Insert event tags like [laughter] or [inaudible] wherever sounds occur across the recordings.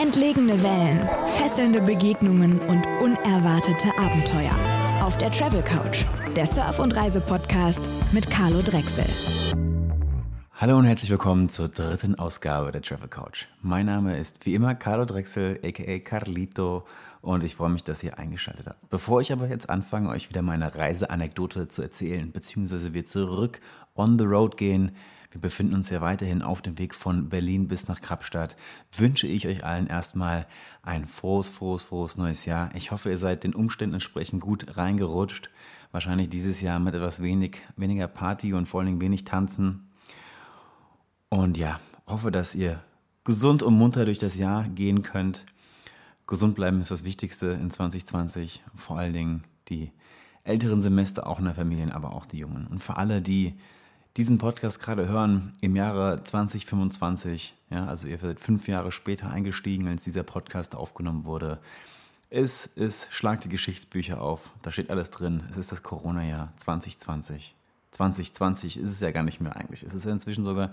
Entlegene Wellen, fesselnde Begegnungen und unerwartete Abenteuer. Auf der Travel Couch, der Surf- und Reise-Podcast mit Carlo Drechsel. Hallo und herzlich willkommen zur dritten Ausgabe der Travel Couch. Mein Name ist wie immer Carlo Drechsel, aka Carlito, und ich freue mich, dass ihr eingeschaltet habt. Bevor ich aber jetzt anfange, euch wieder meine Reiseanekdote zu erzählen, beziehungsweise wir zurück on the road gehen, wir befinden uns ja weiterhin auf dem Weg von Berlin bis nach Kapstadt. Wünsche ich euch allen erstmal ein frohes, frohes, frohes neues Jahr. Ich hoffe, ihr seid den Umständen entsprechend gut reingerutscht. Wahrscheinlich dieses Jahr mit etwas wenig, weniger Party und vor allen Dingen wenig Tanzen. Und ja, hoffe, dass ihr gesund und munter durch das Jahr gehen könnt. Gesund bleiben ist das Wichtigste in 2020. Vor allen Dingen die älteren Semester auch in der Familie, aber auch die Jungen. Und für alle, die diesen Podcast gerade hören im Jahre 2025, ja, also ihr seid fünf Jahre später eingestiegen, als dieser Podcast aufgenommen wurde. Es ist, schlag die Geschichtsbücher auf, da steht alles drin. Es ist das Corona-Jahr 2020. 2020 ist es ja gar nicht mehr eigentlich. Es ist ja inzwischen sogar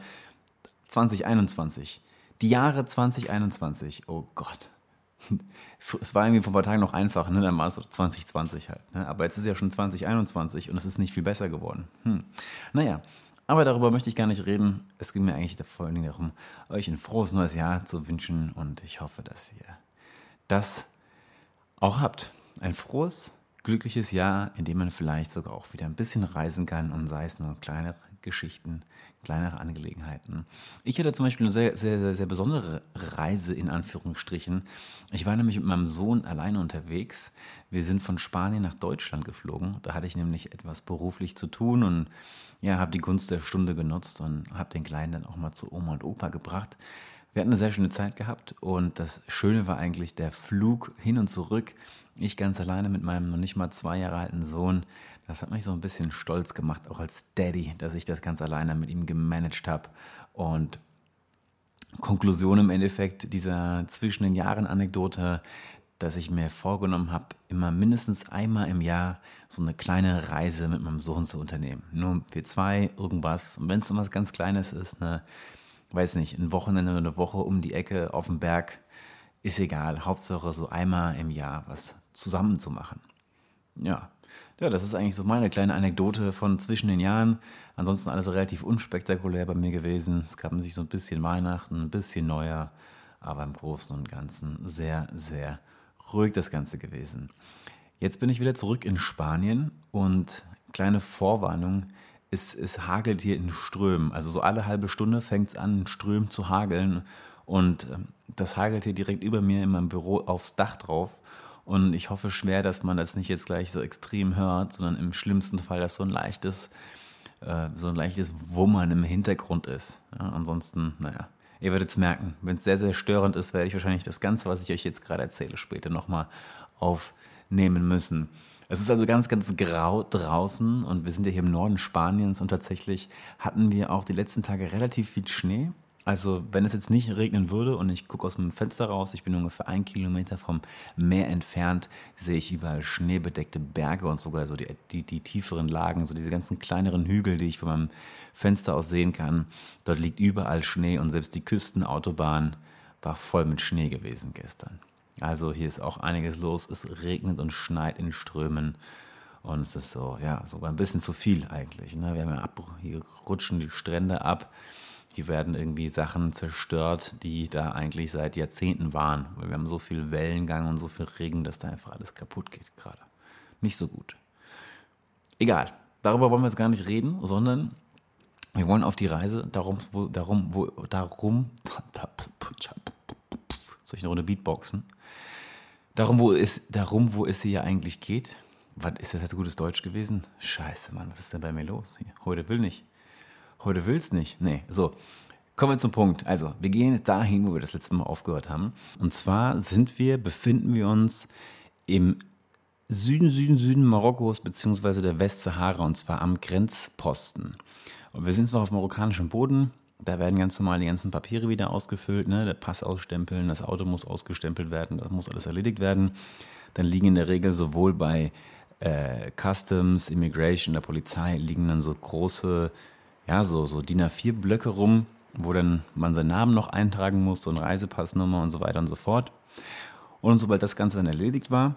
2021. Die Jahre 2021. Oh Gott. [laughs] Es war irgendwie vor ein paar Tagen noch einfach, ne? Dann war es so 2020 halt. Ne? Aber jetzt ist ja schon 2021 und es ist nicht viel besser geworden. Hm. Naja, aber darüber möchte ich gar nicht reden. Es ging mir eigentlich vor allen Dingen darum, euch ein frohes neues Jahr zu wünschen und ich hoffe, dass ihr das auch habt. Ein frohes, glückliches Jahr, in dem man vielleicht sogar auch wieder ein bisschen reisen kann und sei es nur kleinere Geschichten, kleinere Angelegenheiten. Ich hatte zum Beispiel eine sehr, sehr, sehr, sehr besondere Reise in Anführungsstrichen. Ich war nämlich mit meinem Sohn alleine unterwegs. Wir sind von Spanien nach Deutschland geflogen. Da hatte ich nämlich etwas beruflich zu tun und ja, habe die Gunst der Stunde genutzt und habe den Kleinen dann auch mal zu Oma und Opa gebracht. Wir hatten eine sehr schöne Zeit gehabt und das Schöne war eigentlich der Flug hin und zurück. Ich ganz alleine mit meinem noch nicht mal zwei Jahre alten Sohn. Das hat mich so ein bisschen stolz gemacht, auch als Daddy, dass ich das ganz alleine mit ihm gemanagt habe. Und Konklusion im Endeffekt dieser zwischen den Jahren Anekdote, dass ich mir vorgenommen habe, immer mindestens einmal im Jahr so eine kleine Reise mit meinem Sohn zu unternehmen. Nur wir zwei, irgendwas. Und wenn es was ganz Kleines ist, eine, weiß nicht, ein Wochenende oder eine Woche um die Ecke auf dem Berg, ist egal. Hauptsache so einmal im Jahr was zusammen zu machen. Ja. Ja, das ist eigentlich so meine kleine Anekdote von zwischen den Jahren. Ansonsten alles relativ unspektakulär bei mir gewesen. Es gab sich so ein bisschen Weihnachten, ein bisschen Neujahr, aber im Großen und Ganzen sehr, sehr ruhig das Ganze gewesen. Jetzt bin ich wieder zurück in Spanien und kleine Vorwarnung, es, es hagelt hier in Strömen. Also so alle halbe Stunde fängt es an, in Strömen zu hageln. Und ähm, das hagelt hier direkt über mir in meinem Büro aufs Dach drauf. Und ich hoffe schwer, dass man das nicht jetzt gleich so extrem hört, sondern im schlimmsten Fall, dass so ein leichtes, äh, so ein leichtes Wummern im Hintergrund ist. Ja, ansonsten, naja, Ihr werdet es merken. Wenn es sehr, sehr störend ist, werde ich wahrscheinlich das Ganze, was ich euch jetzt gerade erzähle, später nochmal aufnehmen müssen. Es ist also ganz, ganz grau draußen und wir sind ja hier im Norden Spaniens und tatsächlich hatten wir auch die letzten Tage relativ viel Schnee. Also wenn es jetzt nicht regnen würde und ich gucke aus dem Fenster raus, ich bin ungefähr ein Kilometer vom Meer entfernt, sehe ich überall schneebedeckte Berge und sogar so die, die, die tieferen Lagen, so diese ganzen kleineren Hügel, die ich von meinem Fenster aus sehen kann. Dort liegt überall Schnee und selbst die Küstenautobahn war voll mit Schnee gewesen gestern. Also hier ist auch einiges los. Es regnet und schneit in Strömen. Und es ist so, ja, sogar ein bisschen zu viel eigentlich. Ne? Wir haben ja ab, hier rutschen die Strände ab. Hier werden irgendwie Sachen zerstört, die da eigentlich seit Jahrzehnten waren. Weil wir haben so viel Wellengang und so viel Regen, dass da einfach alles kaputt geht gerade. Nicht so gut. Egal, darüber wollen wir jetzt gar nicht reden, sondern wir wollen auf die Reise darum, wo, darum, wo, darum, soll ich eine Runde Beatboxen? Darum, wo es, darum, wo es hier eigentlich geht. Was, ist das jetzt gutes Deutsch gewesen? Scheiße, Mann, was ist denn bei mir los? Heute will nicht. Heute will's nicht. Nee, so. Kommen wir zum Punkt. Also, wir gehen dahin, wo wir das letzte Mal aufgehört haben. Und zwar sind wir, befinden wir uns im Süden, Süden, Süden Marokkos beziehungsweise der Westsahara und zwar am Grenzposten. Und wir sind jetzt noch auf marokkanischem Boden. Da werden ganz normal die ganzen Papiere wieder ausgefüllt, ne? der Pass ausstempeln, das Auto muss ausgestempelt werden, das muss alles erledigt werden. Dann liegen in der Regel sowohl bei äh, Customs, Immigration, der Polizei liegen dann so große ja, so, so DIN A4-Blöcke rum, wo dann man seinen Namen noch eintragen musste und Reisepassnummer und so weiter und so fort. Und sobald das Ganze dann erledigt war,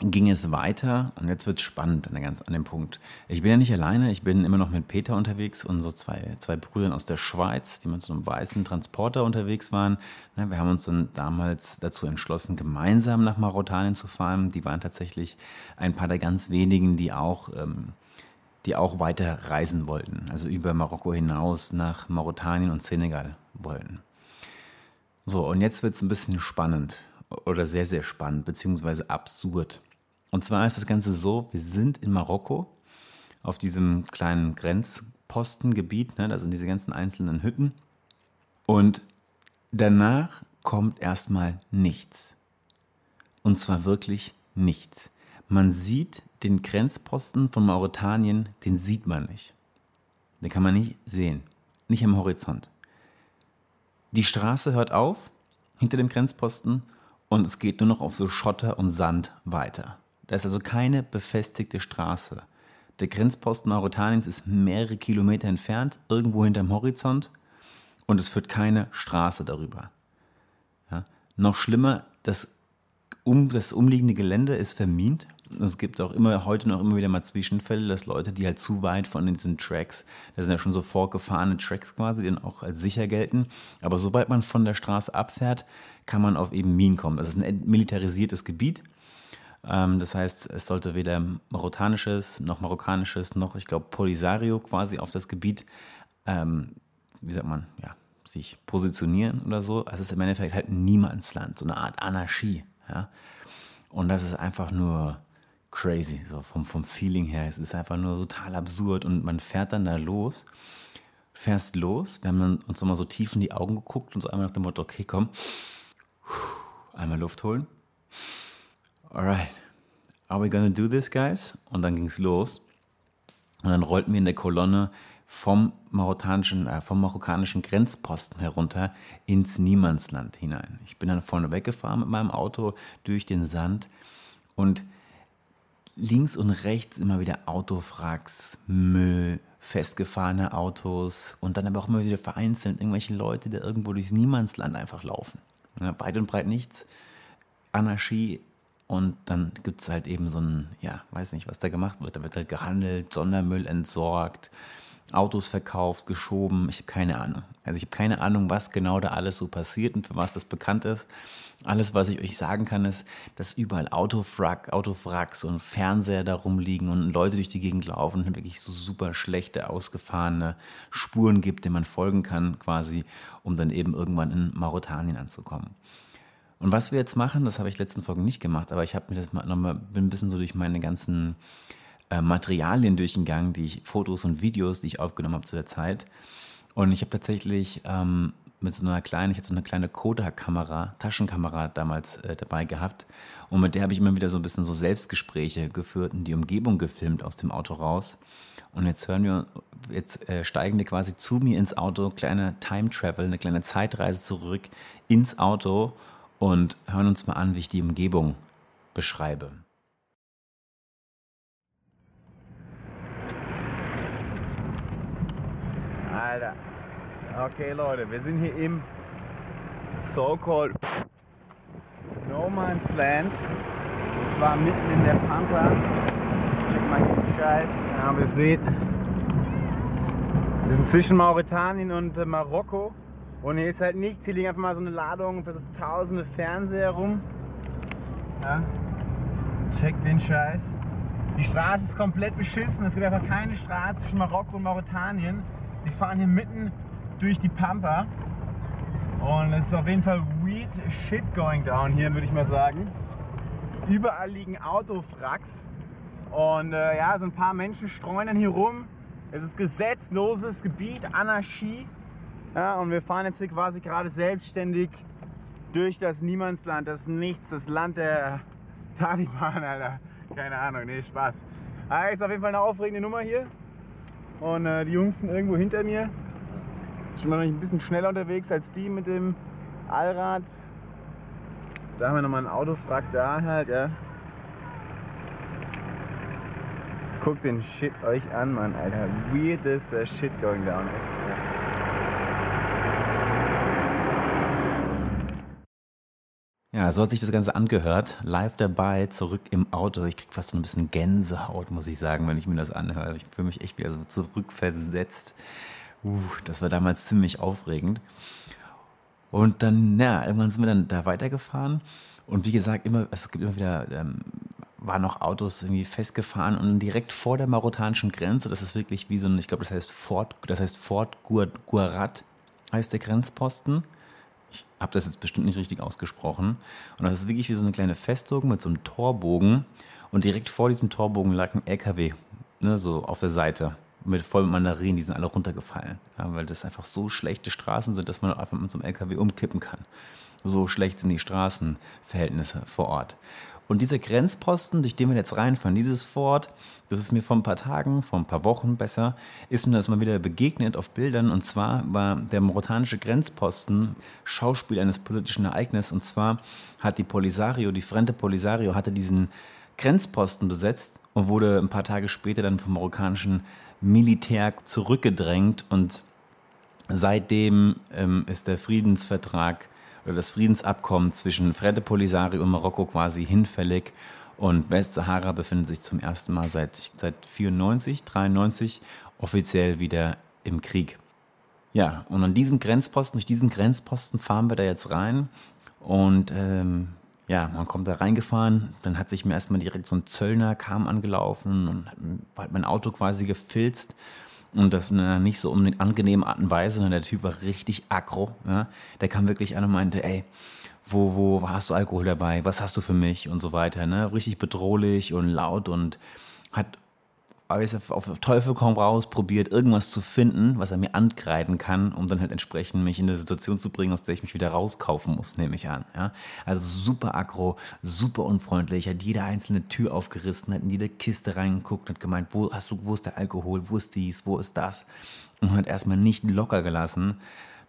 ging es weiter und jetzt wird es spannend an, der ganz, an dem Punkt. Ich bin ja nicht alleine, ich bin immer noch mit Peter unterwegs und so zwei, zwei Brüdern aus der Schweiz, die mit so einem weißen Transporter unterwegs waren. Wir haben uns dann damals dazu entschlossen, gemeinsam nach Mauretanien zu fahren. Die waren tatsächlich ein paar der ganz wenigen, die auch, ähm, die auch weiter reisen wollten, also über Marokko hinaus nach Mauretanien und Senegal wollten. So, und jetzt wird es ein bisschen spannend oder sehr, sehr spannend, beziehungsweise absurd. Und zwar ist das Ganze so, wir sind in Marokko auf diesem kleinen Grenzpostengebiet, ne, da sind diese ganzen einzelnen Hütten. Und danach kommt erstmal nichts. Und zwar wirklich nichts. Man sieht den Grenzposten von Mauretanien, den sieht man nicht. Den kann man nicht sehen. Nicht am Horizont. Die Straße hört auf hinter dem Grenzposten und es geht nur noch auf so Schotter und Sand weiter. Da ist also keine befestigte Straße. Der Grenzposten Mauretaniens ist mehrere Kilometer entfernt, irgendwo hinterm Horizont und es führt keine Straße darüber. Ja? Noch schlimmer, das, um, das umliegende Gelände ist vermint. Es gibt auch immer heute noch immer wieder mal Zwischenfälle, dass Leute, die halt zu weit von diesen Tracks, das sind ja schon so vorgefahrene Tracks quasi, die dann auch als sicher gelten. Aber sobald man von der Straße abfährt, kann man auf eben Minen kommen. Das ist ein militarisiertes Gebiet. Ähm, das heißt, es sollte weder marokkanisches noch marokkanisches noch, ich glaube, Polisario quasi auf das Gebiet, ähm, wie sagt man, ja, sich positionieren oder so. Es ist im Endeffekt halt Niemandsland, so eine Art Anarchie. Ja? Und das ist einfach nur crazy, so vom, vom Feeling her. Es ist einfach nur total absurd und man fährt dann da los, fährst los. Wir haben uns nochmal so tief in die Augen geguckt und so einmal nach dem Motto, okay, komm, einmal Luft holen. Alright, are we gonna do this, guys? Und dann ging es los. Und dann rollten wir in der Kolonne vom marokkanischen, äh, vom marokkanischen Grenzposten herunter ins Niemandsland hinein. Ich bin dann vorne weggefahren mit meinem Auto durch den Sand und links und rechts immer wieder Autofracks, Müll, festgefahrene Autos und dann aber auch immer wieder vereinzelt irgendwelche Leute, die irgendwo durchs Niemandsland einfach laufen. Ja, weit und breit nichts. Anarchie und dann gibt es halt eben so ein, ja, weiß nicht, was da gemacht wird. Da wird halt gehandelt, Sondermüll entsorgt, Autos verkauft, geschoben. Ich habe keine Ahnung. Also ich habe keine Ahnung, was genau da alles so passiert und für was das bekannt ist. Alles, was ich euch sagen kann, ist, dass überall Autofrack, Autofracks und Fernseher da rumliegen und Leute durch die Gegend laufen und wirklich so super schlechte, ausgefahrene Spuren gibt, denen man folgen kann, quasi, um dann eben irgendwann in Mauretanien anzukommen. Und was wir jetzt machen, das habe ich letzten Folgen nicht gemacht, aber ich habe mir das mal nochmal, bin ein bisschen so durch meine ganzen äh, Materialien durchgegangen, die ich, Fotos und Videos, die ich aufgenommen habe zu der Zeit. Und ich habe tatsächlich ähm, mit so einer kleinen, ich hatte so eine kleine Kodak-Kamera, Taschenkamera damals äh, dabei gehabt. Und mit der habe ich immer wieder so ein bisschen so Selbstgespräche geführt und die Umgebung gefilmt aus dem Auto raus. Und jetzt hören wir, jetzt äh, steigen wir quasi zu mir ins Auto, kleine Time Travel, eine kleine Zeitreise zurück ins Auto und hören uns mal an, wie ich die Umgebung beschreibe. Alter. Okay, Leute, wir sind hier im so-called No Man's Land. Und zwar mitten in der Pampa. Check mal hier den Scheiß. Ja, wir sehen, wir sind zwischen Mauretanien und äh, Marokko. Und hier ist halt nichts. Hier liegen einfach mal so eine Ladung für so tausende Fernseher rum. Ja. Check den Scheiß. Die Straße ist komplett beschissen. Es gibt einfach keine Straße zwischen Marokko und Mauretanien. Wir fahren hier mitten durch die Pampa. Und es ist auf jeden Fall weird shit going down hier, würde ich mal sagen. Überall liegen Autofracks. Und äh, ja, so ein paar Menschen streuen hier rum. Es ist gesetzloses Gebiet, Anarchie. Ja, und wir fahren jetzt hier quasi gerade selbstständig durch das Niemandsland, das Nichts, das Land der Taliban, Alter. Keine Ahnung, nee, Spaß. Aber ist auf jeden Fall eine aufregende Nummer hier. Und äh, die Jungs sind irgendwo hinter mir. Ich bin noch ein bisschen schneller unterwegs als die mit dem Allrad. Da haben wir nochmal ein Autofrack da halt, ja. Guckt den Shit euch an, Mann, Alter. Weirdest Shit going down, ey. Ja, so hat sich das Ganze angehört. Live dabei, zurück im Auto. Ich krieg fast so ein bisschen Gänsehaut, muss ich sagen, wenn ich mir das anhöre. Ich fühle mich echt wieder so zurückversetzt. Uh, das war damals ziemlich aufregend. Und dann, ja, irgendwann sind wir dann da weitergefahren. Und wie gesagt, immer, es gibt immer wieder, ähm, waren noch Autos irgendwie festgefahren und direkt vor der marokkanischen Grenze, das ist wirklich wie so ein, ich glaube, das heißt Fort, das heißt Fort Guarat, heißt der Grenzposten ich habe das jetzt bestimmt nicht richtig ausgesprochen. Und das ist wirklich wie so eine kleine Festung mit so einem Torbogen. Und direkt vor diesem Torbogen lag ein LKW, ne, so auf der Seite, mit voll Mandarinen, die sind alle runtergefallen. Ja, weil das einfach so schlechte Straßen sind, dass man einfach mit so einem LKW umkippen kann. So schlecht sind die Straßenverhältnisse vor Ort. Und dieser Grenzposten, durch den wir jetzt reinfahren, dieses Fort, das ist mir vor ein paar Tagen, vor ein paar Wochen besser, ist mir das mal wieder begegnet auf Bildern. Und zwar war der mauretanische Grenzposten Schauspiel eines politischen Ereignisses. Und zwar hat die Polisario, die Frente Polisario, hatte diesen Grenzposten besetzt und wurde ein paar Tage später dann vom marokkanischen Militär zurückgedrängt. Und seitdem ähm, ist der Friedensvertrag oder das Friedensabkommen zwischen Frede Polisario und Marokko quasi hinfällig. Und Westsahara befindet sich zum ersten Mal seit, seit 94, 93 offiziell wieder im Krieg. Ja, und an diesem Grenzposten, durch diesen Grenzposten fahren wir da jetzt rein. Und ähm, ja, man kommt da reingefahren, dann hat sich mir erstmal direkt so ein Zöllner kam angelaufen und hat mein Auto quasi gefilzt und das in einer nicht so angenehmen Art und Weise. Und der Typ war richtig aggro. Ja? Der kam wirklich an und meinte, ey, wo, wo hast du Alkohol dabei? Was hast du für mich? Und so weiter. Ne? Richtig bedrohlich und laut und hat alles auf Teufel komm raus probiert, irgendwas zu finden, was er mir ankreiden kann, um dann halt entsprechend mich in eine Situation zu bringen, aus der ich mich wieder rauskaufen muss, nehme ich an. Ja? Also super aggro, super unfreundlich, hat jede einzelne Tür aufgerissen, hat in jede Kiste reingeguckt, hat gemeint, wo hast du, wo ist der Alkohol, wo ist dies, wo ist das? Und hat erstmal nicht locker gelassen,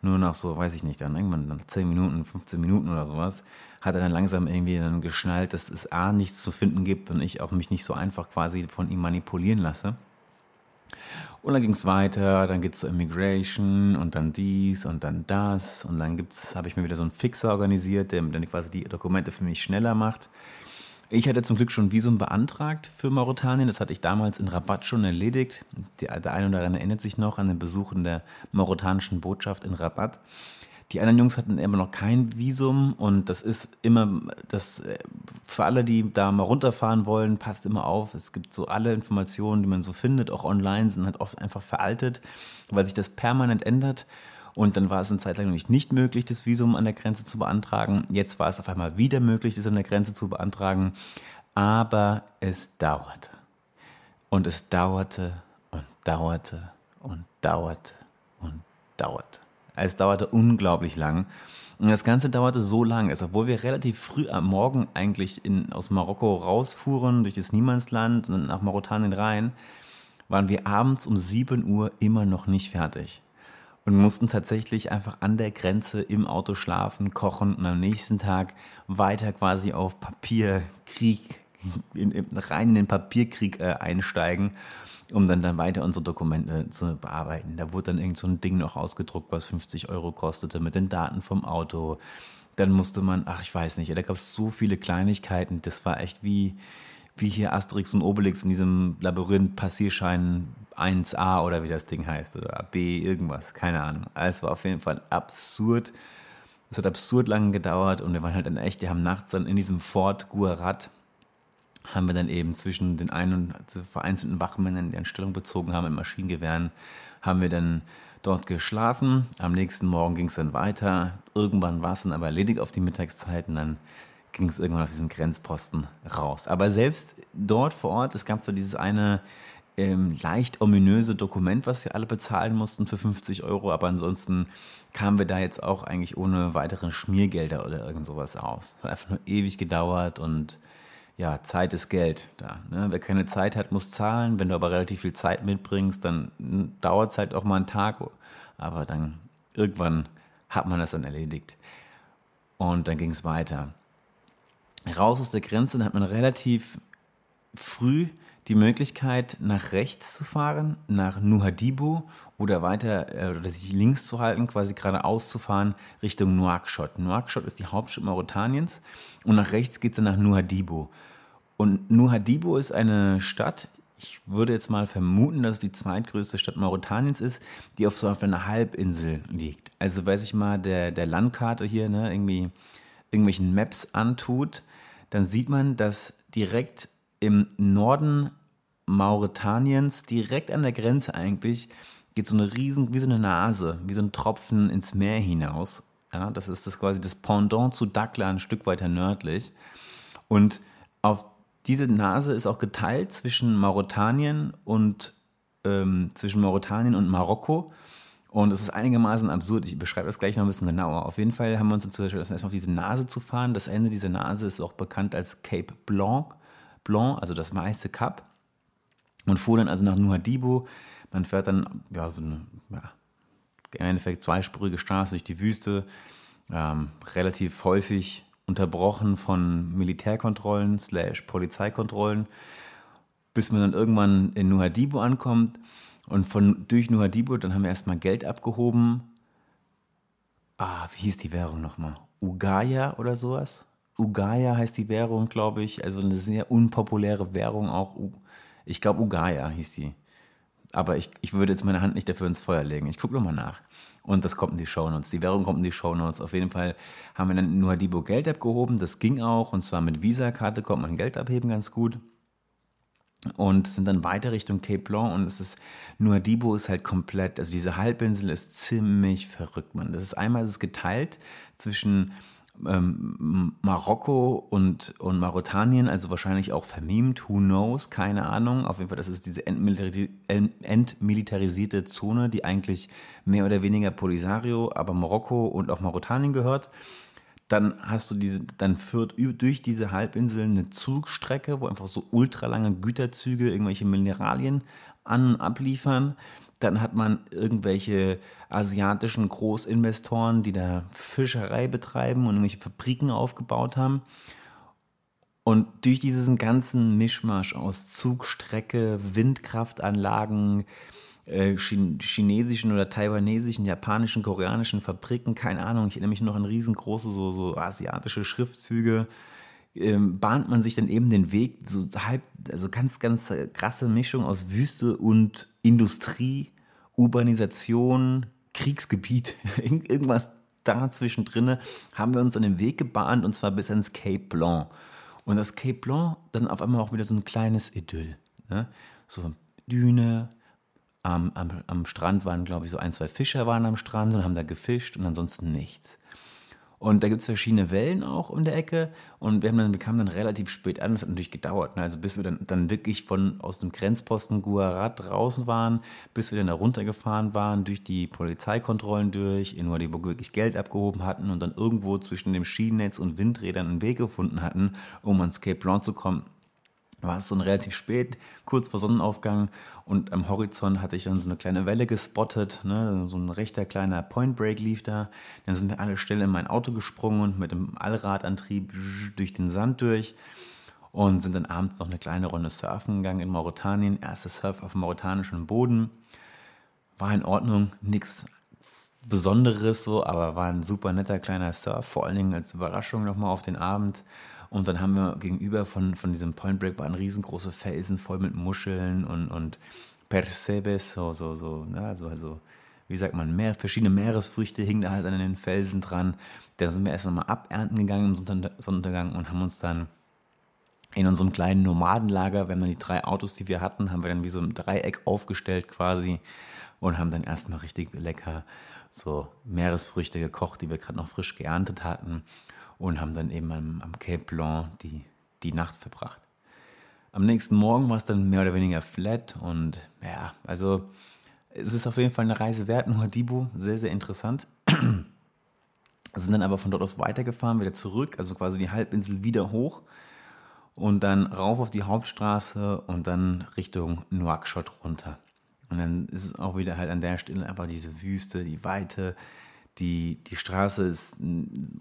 nur nach so, weiß ich nicht, dann irgendwann nach 10 Minuten, 15 Minuten oder sowas, hat er dann langsam irgendwie dann geschnallt, dass es A nichts zu finden gibt und ich auch mich nicht so einfach quasi von ihm manipulieren lasse. Und dann ging es weiter, dann geht es zur Immigration und dann dies und dann das und dann habe ich mir wieder so einen Fixer organisiert, der dann quasi die Dokumente für mich schneller macht. Ich hatte zum Glück schon Visum beantragt für Mauretanien. Das hatte ich damals in Rabat schon erledigt. Der, der eine oder andere erinnert sich noch an den Besuch in der mauretanischen Botschaft in Rabat. Die anderen Jungs hatten immer noch kein Visum und das ist immer, das äh, für alle, die da mal runterfahren wollen, passt immer auf. Es gibt so alle Informationen, die man so findet, auch online, sind halt oft einfach veraltet, weil sich das permanent ändert. Und dann war es eine Zeit lang nämlich nicht möglich, das Visum an der Grenze zu beantragen. Jetzt war es auf einmal wieder möglich, das an der Grenze zu beantragen. Aber es dauerte. Und es dauerte und dauerte und dauerte und dauerte. Es dauerte unglaublich lang. Und das Ganze dauerte so lang, also obwohl wir relativ früh am Morgen eigentlich in, aus Marokko rausfuhren, durch das Niemandsland und nach Mauretanien rein, waren wir abends um 7 Uhr immer noch nicht fertig. Und mussten tatsächlich einfach an der Grenze im Auto schlafen, kochen und am nächsten Tag weiter quasi auf Papierkrieg, in, in, rein in den Papierkrieg äh, einsteigen um dann, dann weiter unsere Dokumente zu bearbeiten. Da wurde dann irgend so ein Ding noch ausgedruckt, was 50 Euro kostete, mit den Daten vom Auto. Dann musste man, ach, ich weiß nicht, da gab es so viele Kleinigkeiten. Das war echt wie, wie hier Asterix und Obelix in diesem Labyrinth Passierschein 1a oder wie das Ding heißt oder B irgendwas, keine Ahnung. Es war auf jeden Fall absurd. Es hat absurd lange gedauert und wir waren halt dann echt, wir haben nachts dann in diesem Fort Guarat haben wir dann eben zwischen den ein- und also vereinzelten Wachmännern, die an Stellung bezogen haben, in Maschinengewehren, haben wir dann dort geschlafen. Am nächsten Morgen ging es dann weiter. Irgendwann war es dann aber erledigt auf die Mittagszeit und dann ging es irgendwann aus diesem Grenzposten raus. Aber selbst dort vor Ort, es gab so dieses eine ähm, leicht ominöse Dokument, was wir alle bezahlen mussten für 50 Euro, aber ansonsten kamen wir da jetzt auch eigentlich ohne weiteren Schmiergelder oder irgend sowas aus. Es hat einfach nur ewig gedauert und ja, Zeit ist Geld da. Ne? Wer keine Zeit hat, muss zahlen. Wenn du aber relativ viel Zeit mitbringst, dann hm, dauert es halt auch mal einen Tag. Aber dann irgendwann hat man das dann erledigt. Und dann ging es weiter. Raus aus der Grenze, dann hat man relativ früh die Möglichkeit, nach rechts zu fahren, nach Nuhadibu oder weiter äh, oder sich links zu halten, quasi geradeaus zu fahren Richtung Nouakchott. Nouakchott ist die Hauptstadt Mauretaniens und nach rechts geht es dann nach Nuhadibu. Und Nuhadibu ist eine Stadt, ich würde jetzt mal vermuten, dass es die zweitgrößte Stadt Mauretaniens ist, die auf so einer Halbinsel liegt. Also, wer sich mal der, der Landkarte hier ne, irgendwie irgendwelchen Maps antut, dann sieht man, dass direkt im Norden Mauretaniens, direkt an der Grenze eigentlich, geht so eine riesen, wie so eine Nase, wie so ein Tropfen ins Meer hinaus. Ja, das ist das quasi das Pendant zu Dakla, ein Stück weiter nördlich. Und auf diese Nase ist auch geteilt zwischen Mauretanien und ähm, zwischen Mauretanien und Marokko. Und es ist einigermaßen absurd. Ich beschreibe das gleich noch ein bisschen genauer. Auf jeden Fall haben wir uns dazu entschlossen, erstmal auf diese Nase zu fahren. Das Ende dieser Nase ist auch bekannt als Cape Blanc. Blanc, also das weiße Kap. Und fuhr dann also nach Nuhadibu. Man fährt dann, ja, so eine, ja, im Endeffekt zweispurige Straße durch die Wüste. Ähm, relativ häufig unterbrochen von Militärkontrollen slash Polizeikontrollen, bis man dann irgendwann in Nuhadibu ankommt. Und von durch Nuhadibu, dann haben wir erstmal Geld abgehoben. Ah, wie hieß die Währung nochmal? Ugaya oder sowas? Ugaya heißt die Währung, glaube ich. Also eine sehr unpopuläre Währung auch. Ich glaube, Ugaya hieß die. Aber ich, ich würde jetzt meine Hand nicht dafür ins Feuer legen. Ich gucke nochmal nach. Und das kommt in die Shownotes. Die Währung kommt in die Shownotes. Auf jeden Fall haben wir dann nur Hadibo Geld abgehoben. Das ging auch. Und zwar mit Visa-Karte kommt man Geld abheben ganz gut. Und sind dann weiter Richtung Cape Blanc und es ist, Nuadibo ist halt komplett, also diese Halbinsel ist ziemlich verrückt, man. Das ist einmal ist es geteilt zwischen ähm, Marokko und, und Mauretanien, also wahrscheinlich auch vermiemt, who knows, keine Ahnung. Auf jeden Fall, das ist diese entmilitari entmilitarisierte Zone, die eigentlich mehr oder weniger Polisario, aber Marokko und auch Mauretanien gehört. Dann hast du diese, dann führt durch diese Halbinsel eine Zugstrecke, wo einfach so ultralange Güterzüge irgendwelche Mineralien an und abliefern. Dann hat man irgendwelche asiatischen Großinvestoren, die da Fischerei betreiben und irgendwelche Fabriken aufgebaut haben. Und durch diesen ganzen Mischmasch aus Zugstrecke, Windkraftanlagen, äh, chinesischen oder taiwanesischen, japanischen, koreanischen Fabriken, keine Ahnung, ich erinnere mich noch an riesengroße so, so asiatische Schriftzüge, ähm, bahnt man sich dann eben den Weg, so halb, also ganz, ganz krasse Mischung aus Wüste und Industrie, Urbanisation, Kriegsgebiet, [laughs] irgendwas da zwischendrin, haben wir uns an den Weg gebahnt und zwar bis ans Cape Blanc. Und das Cape Blanc dann auf einmal auch wieder so ein kleines Idyll. Ne? So Düne, am, am, am Strand waren, glaube ich, so ein, zwei Fischer waren am Strand und haben da gefischt und ansonsten nichts. Und da gibt es verschiedene Wellen auch um der Ecke. Und wir, haben dann, wir kamen dann relativ spät an. Das hat natürlich gedauert. Ne? Also bis wir dann, dann wirklich von aus dem Grenzposten Guarat draußen waren, bis wir dann da runtergefahren waren, durch die Polizeikontrollen durch, in Wadiburg wirklich Geld abgehoben hatten und dann irgendwo zwischen dem Schienennetz und Windrädern einen Weg gefunden hatten, um ans Cape Blanc zu kommen war es so relativ spät, kurz vor Sonnenaufgang und am Horizont hatte ich dann so eine kleine Welle gespottet, ne? so ein rechter kleiner Point Break lief da. Dann sind wir alle schnell in mein Auto gesprungen und mit dem Allradantrieb durch den Sand durch und sind dann abends noch eine kleine Runde surfen gegangen in Mauretanien. Erstes Surf auf mauretanischem Boden. War in Ordnung, nichts Besonderes so, aber war ein super netter kleiner Surf, vor allen Dingen als Überraschung nochmal auf den Abend. Und dann haben wir gegenüber von, von diesem Point Break waren riesengroße Felsen voll mit Muscheln und, und Percebes, so, so, so, ja, so, also, wie sagt man, mehr, verschiedene Meeresfrüchte hingen da halt an den Felsen dran. Da sind wir erstmal mal abernten gegangen im Sonnenuntergang und haben uns dann in unserem kleinen Nomadenlager, wenn man die drei Autos, die wir hatten, haben wir dann wie so ein Dreieck aufgestellt quasi und haben dann erstmal richtig lecker so Meeresfrüchte gekocht, die wir gerade noch frisch geerntet hatten und haben dann eben am, am Cape Blanc die, die Nacht verbracht. Am nächsten Morgen war es dann mehr oder weniger flat und ja, also es ist auf jeden Fall eine Reise wert, Nuadibu, sehr, sehr interessant. [clears throat] Sind dann aber von dort aus weitergefahren, wieder zurück, also quasi die Halbinsel wieder hoch und dann rauf auf die Hauptstraße und dann Richtung Nouakchott runter. Und dann ist es auch wieder halt an der Stelle einfach diese Wüste, die Weite, die, die Straße ist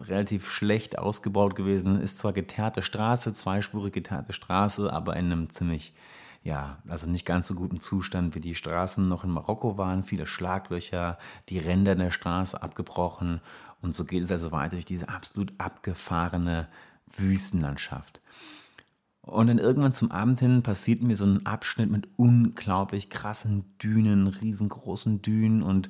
relativ schlecht ausgebaut gewesen. Ist zwar geteerte Straße, zweispurig geteerte Straße, aber in einem ziemlich ja, also nicht ganz so guten Zustand, wie die Straßen noch in Marokko waren. Viele Schlaglöcher, die Ränder der Straße abgebrochen. Und so geht es also weiter durch diese absolut abgefahrene Wüstenlandschaft. Und dann irgendwann zum Abend hin passiert mir so ein Abschnitt mit unglaublich krassen Dünen, riesengroßen Dünen und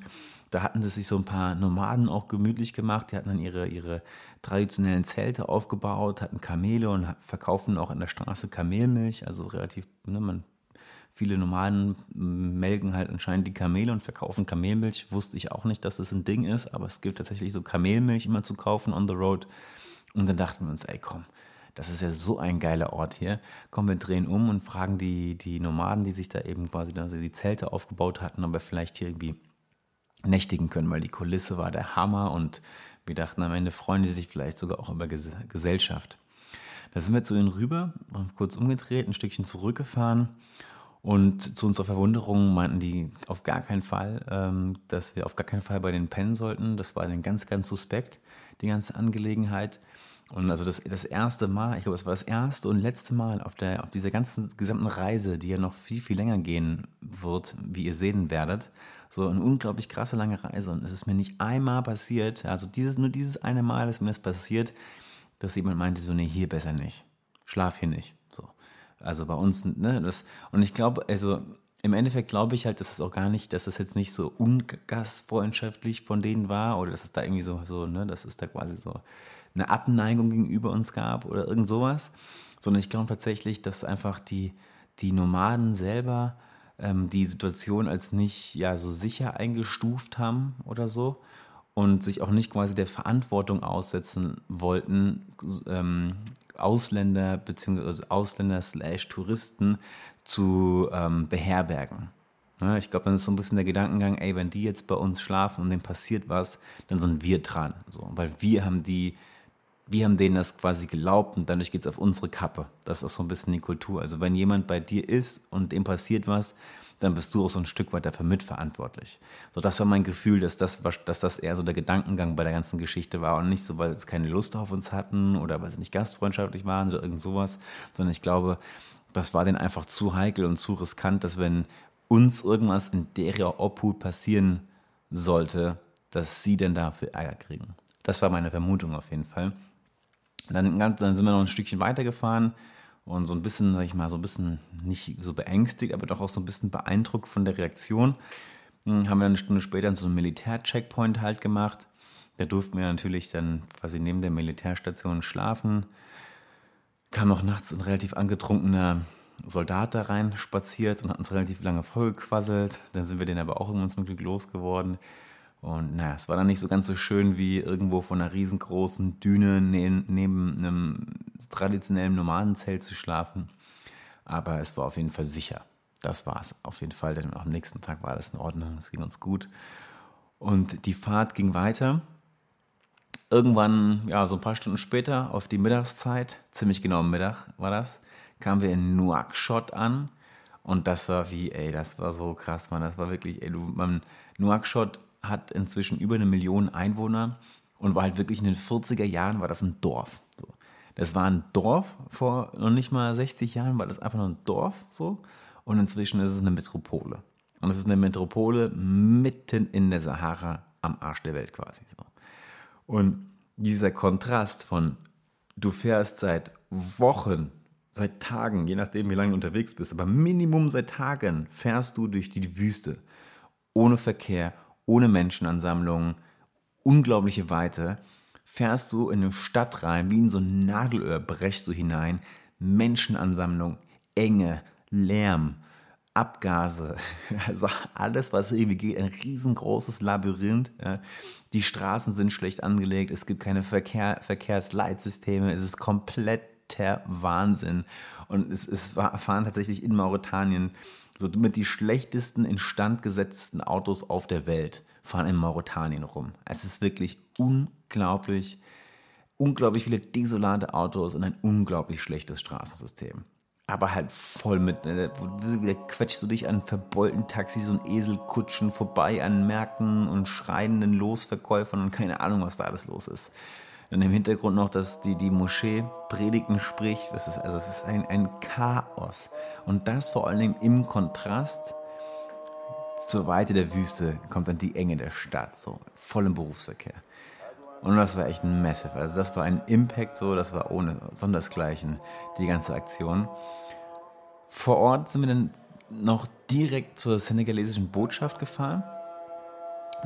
da hatten sich so ein paar Nomaden auch gemütlich gemacht. Die hatten dann ihre, ihre traditionellen Zelte aufgebaut, hatten Kamele und verkaufen auch an der Straße Kamelmilch. Also relativ, ne, man, viele Nomaden melken halt anscheinend die Kamele und verkaufen Kamelmilch. Wusste ich auch nicht, dass das ein Ding ist, aber es gibt tatsächlich so Kamelmilch immer zu kaufen on the road. Und dann dachten wir uns, ey komm, das ist ja so ein geiler Ort hier. Kommen wir drehen um und fragen die, die Nomaden, die sich da eben quasi also die Zelte aufgebaut hatten, ob wir vielleicht hier irgendwie nächtigen können, weil die Kulisse war der Hammer und wir dachten am Ende freuen die sich vielleicht sogar auch über Ges Gesellschaft. Da sind wir zu ihnen rüber, kurz umgedreht, ein Stückchen zurückgefahren und zu unserer Verwunderung meinten die auf gar keinen Fall, ähm, dass wir auf gar keinen Fall bei denen pennen sollten. Das war dann ganz, ganz suspekt, die ganze Angelegenheit. Und also das, das erste Mal, ich glaube, es war das erste und letzte Mal auf, der, auf dieser ganzen gesamten Reise, die ja noch viel, viel länger gehen wird, wie ihr sehen werdet, so eine unglaublich krasse lange Reise. Und es ist mir nicht einmal passiert, also dieses, nur dieses eine Mal ist mir das passiert, dass jemand meinte, so, nee, hier besser nicht. Schlaf hier nicht. So. Also bei uns, ne, das, und ich glaube, also im Endeffekt glaube ich halt, dass es auch gar nicht, dass es jetzt nicht so ungastfreundschaftlich von denen war oder dass es da irgendwie so, so, ne, dass es da quasi so eine Abneigung gegenüber uns gab oder irgend sowas, sondern ich glaube tatsächlich, dass einfach die, die Nomaden selber ähm, die Situation als nicht ja so sicher eingestuft haben oder so und sich auch nicht quasi der Verantwortung aussetzen wollten, ähm, Ausländer bzw. Also Ausländer slash Touristen zu ähm, beherbergen. Ja, ne, ich glaube, dann ist so ein bisschen der Gedankengang, ey, wenn die jetzt bei uns schlafen und denen passiert was, dann sind wir dran. So, weil wir haben die wir haben denen das quasi geglaubt und dadurch geht es auf unsere Kappe. Das ist auch so ein bisschen die Kultur. Also wenn jemand bei dir ist und dem passiert was, dann bist du auch so ein Stück weit dafür mitverantwortlich. So, das war mein Gefühl, dass das, dass das eher so der Gedankengang bei der ganzen Geschichte war und nicht so, weil sie keine Lust auf uns hatten oder weil sie nicht gastfreundschaftlich waren oder irgend sowas, sondern ich glaube, das war denen einfach zu heikel und zu riskant, dass wenn uns irgendwas in der Obhut passieren sollte, dass sie denn dafür Ärger kriegen. Das war meine Vermutung auf jeden Fall. Dann, dann sind wir noch ein Stückchen weitergefahren und so ein bisschen, sag ich mal, so ein bisschen nicht so beängstigt, aber doch auch so ein bisschen beeindruckt von der Reaktion. Hm, haben wir eine Stunde später so einen Militär-Checkpoint halt gemacht. Da durften wir natürlich dann quasi neben der Militärstation schlafen. Kam noch nachts ein relativ angetrunkener Soldat da rein spaziert und hat uns relativ lange vollgequasselt. Dann sind wir den aber auch irgendwann zum Glück losgeworden. Und naja, es war dann nicht so ganz so schön wie irgendwo von einer riesengroßen Düne neben, neben einem traditionellen Nomadenzelt zu schlafen. Aber es war auf jeden Fall sicher. Das war es auf jeden Fall, denn am nächsten Tag war das in Ordnung, es ging uns gut. Und die Fahrt ging weiter. Irgendwann, ja, so ein paar Stunden später, auf die Mittagszeit, ziemlich genau Mittag war das, kamen wir in Nouakchott an. Und das war wie, ey, das war so krass, man. Das war wirklich, ey, du, man, Nouakchott hat inzwischen über eine Million Einwohner und war halt wirklich in den 40er Jahren war das ein Dorf. So. Das war ein Dorf vor noch nicht mal 60 Jahren, war das einfach nur ein Dorf so und inzwischen ist es eine Metropole. Und es ist eine Metropole mitten in der Sahara am Arsch der Welt quasi so. Und dieser Kontrast von du fährst seit Wochen, seit Tagen, je nachdem wie lange du unterwegs bist, aber Minimum seit Tagen fährst du durch die Wüste ohne Verkehr, ohne Menschenansammlungen, unglaubliche Weite, fährst du in eine Stadt rein, wie in so ein Nadelöhr brechst du hinein, Menschenansammlung, Enge, Lärm, Abgase, [laughs] also alles, was irgendwie geht, ein riesengroßes Labyrinth. Die Straßen sind schlecht angelegt, es gibt keine Verkehr, Verkehrsleitsysteme, es ist kompletter Wahnsinn. Und es, es fahren tatsächlich in Mauretanien so mit die schlechtesten instand gesetzten Autos auf der Welt fahren in Mauretanien rum. Es ist wirklich unglaublich, unglaublich viele desolate Autos und ein unglaublich schlechtes Straßensystem. Aber halt voll mit, ne, da quetschst du dich an verbeulten Taxis und Eselkutschen vorbei, an Märkten und schreienden Losverkäufern und keine Ahnung, was da alles los ist. Dann im Hintergrund noch, dass die, die Moschee Predigten spricht. Das ist, also es ist ein, ein Chaos. Und das vor allem im Kontrast zur Weite der Wüste kommt dann die Enge der Stadt, so voll im Berufsverkehr. Und das war echt ein Massive. Also das war ein Impact so, das war ohne Sondersgleichen, die ganze Aktion. Vor Ort sind wir dann noch direkt zur senegalesischen Botschaft gefahren.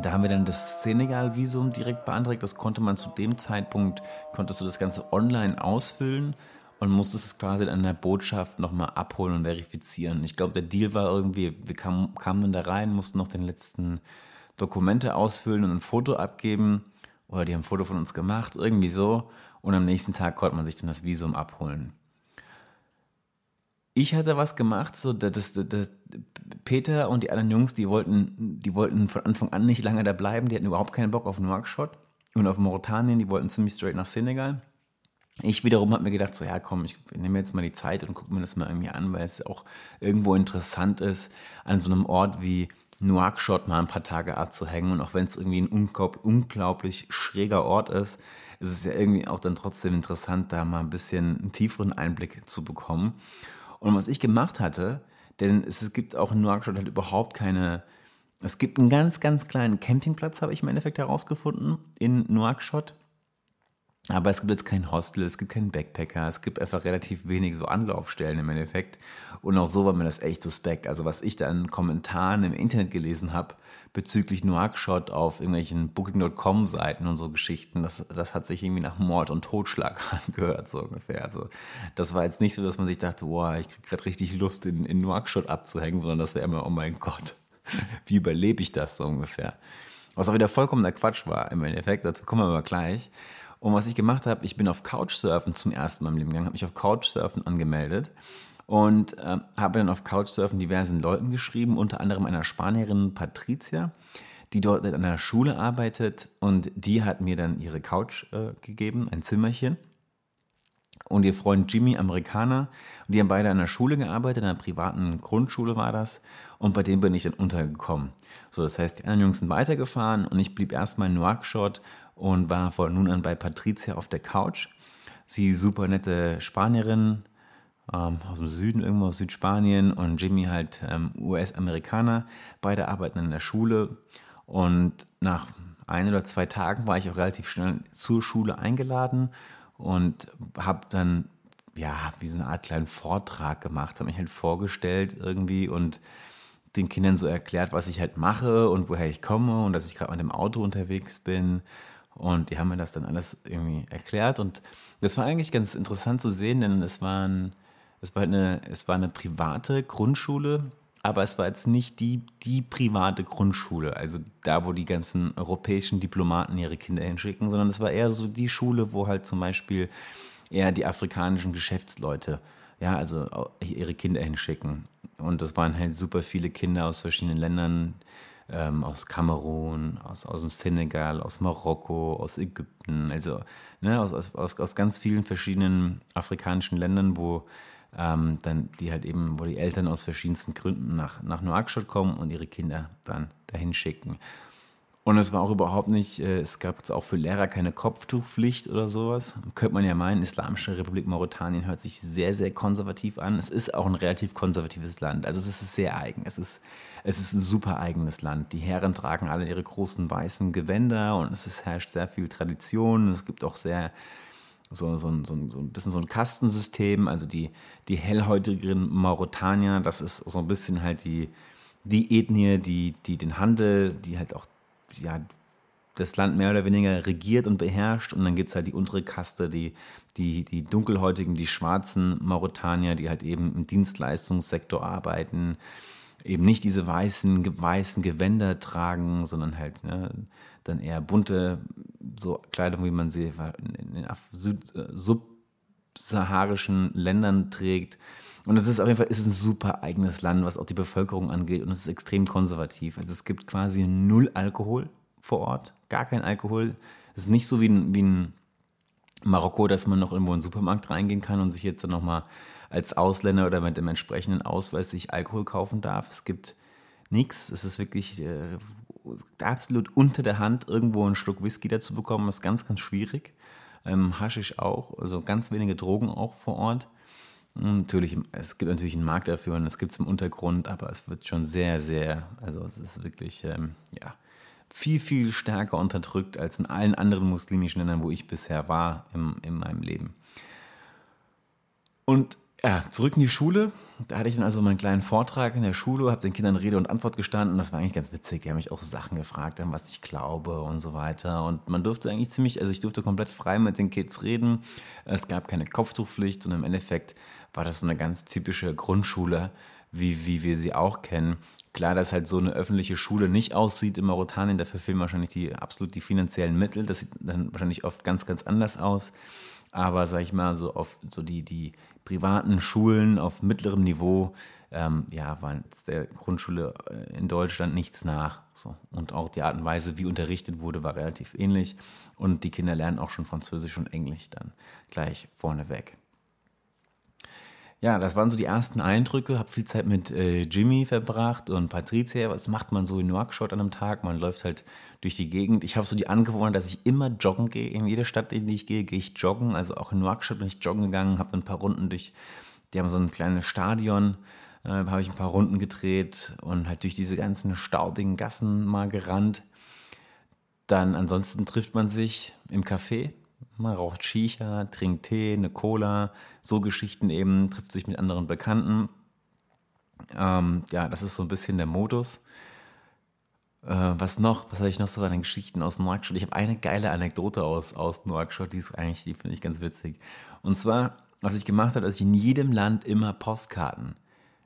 Da haben wir dann das Senegal-Visum direkt beantragt. Das konnte man zu dem Zeitpunkt, konntest du das Ganze online ausfüllen und musstest es quasi in der Botschaft nochmal abholen und verifizieren. Ich glaube, der Deal war irgendwie, wir kamen, kamen dann da rein, mussten noch den letzten Dokumente ausfüllen und ein Foto abgeben. Oder die haben ein Foto von uns gemacht, irgendwie so. Und am nächsten Tag konnte man sich dann das Visum abholen. Ich hatte was gemacht, so das, das, das, Peter und die anderen Jungs, die wollten, die wollten von Anfang an nicht lange da bleiben, die hatten überhaupt keinen Bock auf Nouakchott und auf Mauretanien, die wollten ziemlich straight nach Senegal. Ich wiederum habe mir gedacht, so ja komm, ich nehme jetzt mal die Zeit und gucke mir das mal irgendwie an, weil es auch irgendwo interessant ist, an so einem Ort wie Nouakchott mal ein paar Tage abzuhängen. Und auch wenn es irgendwie ein unglaublich schräger Ort ist, ist es ja irgendwie auch dann trotzdem interessant, da mal ein bisschen einen tieferen Einblick zu bekommen. Und was ich gemacht hatte, denn es gibt auch in Nouakchott halt überhaupt keine, es gibt einen ganz, ganz kleinen Campingplatz, habe ich im Endeffekt herausgefunden, in Nouakchott. Aber es gibt jetzt kein Hostel, es gibt keinen Backpacker, es gibt einfach relativ wenig so Anlaufstellen im Endeffekt. Und auch so war mir das echt suspekt. Also was ich da in Kommentaren im Internet gelesen habe bezüglich Nouakchott auf irgendwelchen Booking.com-Seiten und so Geschichten, das, das hat sich irgendwie nach Mord und Totschlag [laughs] angehört, so ungefähr. Also das war jetzt nicht so, dass man sich dachte, boah, ich krieg gerade richtig Lust in, in Nouakchott abzuhängen, sondern das wäre immer, oh mein Gott, [laughs] wie überlebe ich das so ungefähr. Was auch wieder vollkommener Quatsch war im Endeffekt, dazu kommen wir aber gleich. Und was ich gemacht habe, ich bin auf Couchsurfen zum ersten Mal im Leben gegangen, habe mich auf Couchsurfen angemeldet und äh, habe dann auf Couchsurfen diversen Leuten geschrieben, unter anderem einer Spanierin Patricia, die dort in einer Schule arbeitet und die hat mir dann ihre Couch äh, gegeben, ein Zimmerchen. Und ihr Freund Jimmy, Amerikaner, und die haben beide an der Schule gearbeitet, in einer privaten Grundschule war das. Und bei dem bin ich dann untergekommen. So, das heißt, die anderen Jungs sind weitergefahren und ich blieb erstmal in Nouakchott und war von nun an bei Patricia auf der Couch. Sie super nette Spanierin ähm, aus dem Süden, irgendwo aus Südspanien und Jimmy halt ähm, US-Amerikaner. Beide arbeiten in der Schule und nach ein oder zwei Tagen war ich auch relativ schnell zur Schule eingeladen und habe dann ja wie so eine Art kleinen Vortrag gemacht, habe mich halt vorgestellt irgendwie und den Kindern so erklärt, was ich halt mache und woher ich komme und dass ich gerade mit dem Auto unterwegs bin und die haben mir das dann alles irgendwie erklärt. Und das war eigentlich ganz interessant zu sehen, denn es, waren, es, war, eine, es war eine private Grundschule, aber es war jetzt nicht die, die private Grundschule, also da, wo die ganzen europäischen Diplomaten ihre Kinder hinschicken, sondern es war eher so die Schule, wo halt zum Beispiel eher die afrikanischen Geschäftsleute, ja, also ihre Kinder hinschicken. Und das waren halt super viele Kinder aus verschiedenen Ländern, ähm, aus Kamerun, aus, aus dem Senegal, aus Marokko, aus Ägypten, also ne, aus, aus, aus ganz vielen verschiedenen afrikanischen Ländern, wo ähm, dann die halt eben, wo die Eltern aus verschiedensten Gründen nach, nach Nouakchott kommen und ihre Kinder dann dahin schicken. Und es war auch überhaupt nicht, äh, es gab auch für Lehrer keine Kopftuchpflicht oder sowas. Könnte man ja meinen, Islamische Republik Mauretanien hört sich sehr, sehr konservativ an. Es ist auch ein relativ konservatives Land. Also es ist sehr eigen. Es ist, es ist ein super eigenes Land. Die Herren tragen alle ihre großen weißen Gewänder und es ist, herrscht sehr viel Tradition. Es gibt auch sehr so, so, so, so ein bisschen so ein Kastensystem. Also die, die hellhäutigeren Mauretanier, das ist so ein bisschen halt die, die Ethnie, die, die den Handel, die halt auch ja, das Land mehr oder weniger regiert und beherrscht. Und dann gibt es halt die untere Kaste, die, die, die dunkelhäutigen, die schwarzen Mauretanier, die halt eben im Dienstleistungssektor arbeiten, eben nicht diese weißen, weißen Gewänder tragen, sondern halt ne, dann eher bunte so Kleidung, wie man sie in den Süd, äh, subsaharischen Ländern trägt. Und es ist auf jeden Fall ist ein super eigenes Land, was auch die Bevölkerung angeht. Und es ist extrem konservativ. Also es gibt quasi null Alkohol vor Ort, gar kein Alkohol. Es ist nicht so wie in, wie in Marokko, dass man noch irgendwo in den Supermarkt reingehen kann und sich jetzt dann nochmal als Ausländer oder mit dem entsprechenden Ausweis sich Alkohol kaufen darf. Es gibt nichts. Es ist wirklich äh, absolut unter der Hand, irgendwo einen Schluck Whisky dazu bekommen. Das ist ganz, ganz schwierig. Ähm, Haschisch auch, also ganz wenige Drogen auch vor Ort. Hm, natürlich, es gibt natürlich einen Markt dafür und es gibt es im Untergrund, aber es wird schon sehr, sehr, also es ist wirklich, ähm, ja, viel, viel stärker unterdrückt als in allen anderen muslimischen Ländern, wo ich bisher war im, in meinem Leben. Und ja, zurück in die Schule. Da hatte ich dann also meinen kleinen Vortrag in der Schule, habe den Kindern Rede und Antwort gestanden. Das war eigentlich ganz witzig. Die haben mich auch so Sachen gefragt, was ich glaube und so weiter. Und man durfte eigentlich ziemlich, also ich durfte komplett frei mit den Kids reden. Es gab keine Kopftuchpflicht, sondern im Endeffekt war das so eine ganz typische Grundschule, wie, wie wir sie auch kennen. Klar, dass halt so eine öffentliche Schule nicht aussieht in Mauretanien, dafür fehlen wahrscheinlich die absolut die finanziellen Mittel. Das sieht dann wahrscheinlich oft ganz, ganz anders aus. Aber sag ich mal, so auf so die, die privaten Schulen auf mittlerem Niveau, ähm, ja, waren der Grundschule äh, in Deutschland nichts nach. So. Und auch die Art und Weise, wie unterrichtet wurde, war relativ ähnlich. Und die Kinder lernen auch schon Französisch und Englisch dann gleich vorneweg. Ja, das waren so die ersten Eindrücke. Habe viel Zeit mit äh, Jimmy verbracht und Patricia. Was macht man so in Nouakchott an einem Tag? Man läuft halt durch die Gegend. Ich habe so die Angewohnheit, dass ich immer joggen gehe. In jeder Stadt, in die ich gehe, gehe ich joggen. Also auch in Nouakchott bin ich joggen gegangen, habe ein paar Runden durch. Die haben so ein kleines Stadion. Äh, habe ich ein paar Runden gedreht und halt durch diese ganzen staubigen Gassen mal gerannt. Dann ansonsten trifft man sich im Café man raucht Shisha, trinkt Tee, eine Cola, so Geschichten eben, trifft sich mit anderen Bekannten. Ähm, ja, das ist so ein bisschen der Modus. Äh, was noch? Was habe ich noch so an den Geschichten aus Nouakchott? Ich habe eine geile Anekdote aus, aus Nouakchott, die ist eigentlich, die finde ich ganz witzig. Und zwar, was ich gemacht habe, dass ich in jedem Land immer Postkarten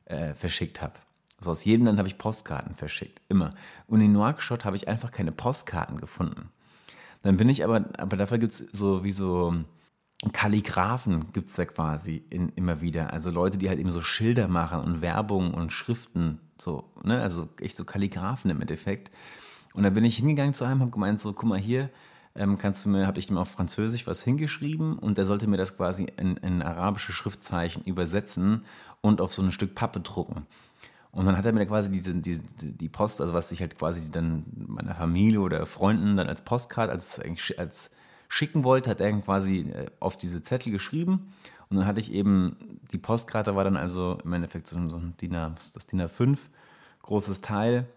äh, verschickt habe. Also aus jedem Land habe ich Postkarten verschickt, immer. Und in Nouakchott habe ich einfach keine Postkarten gefunden. Dann bin ich aber, aber dafür gibt es so wie so Kalligraphen gibt es da quasi in, immer wieder. Also Leute, die halt eben so Schilder machen und Werbung und Schriften, so, ne, also echt so Kalligraphen im Endeffekt. Und da bin ich hingegangen zu einem, habe gemeint, so, guck mal hier, ähm, kannst du mir, habe ich dem auf Französisch was hingeschrieben und der sollte mir das quasi in, in arabische Schriftzeichen übersetzen und auf so ein Stück Pappe drucken. Und dann hat er mir quasi diese, die, die Post, also was ich halt quasi dann meiner Familie oder Freunden dann als Postkarte, als, als schicken wollte, hat er quasi äh, auf diese Zettel geschrieben. Und dann hatte ich eben, die Postkarte war dann also im Endeffekt so, ein DIN, A, das DIN A5, großes Teil,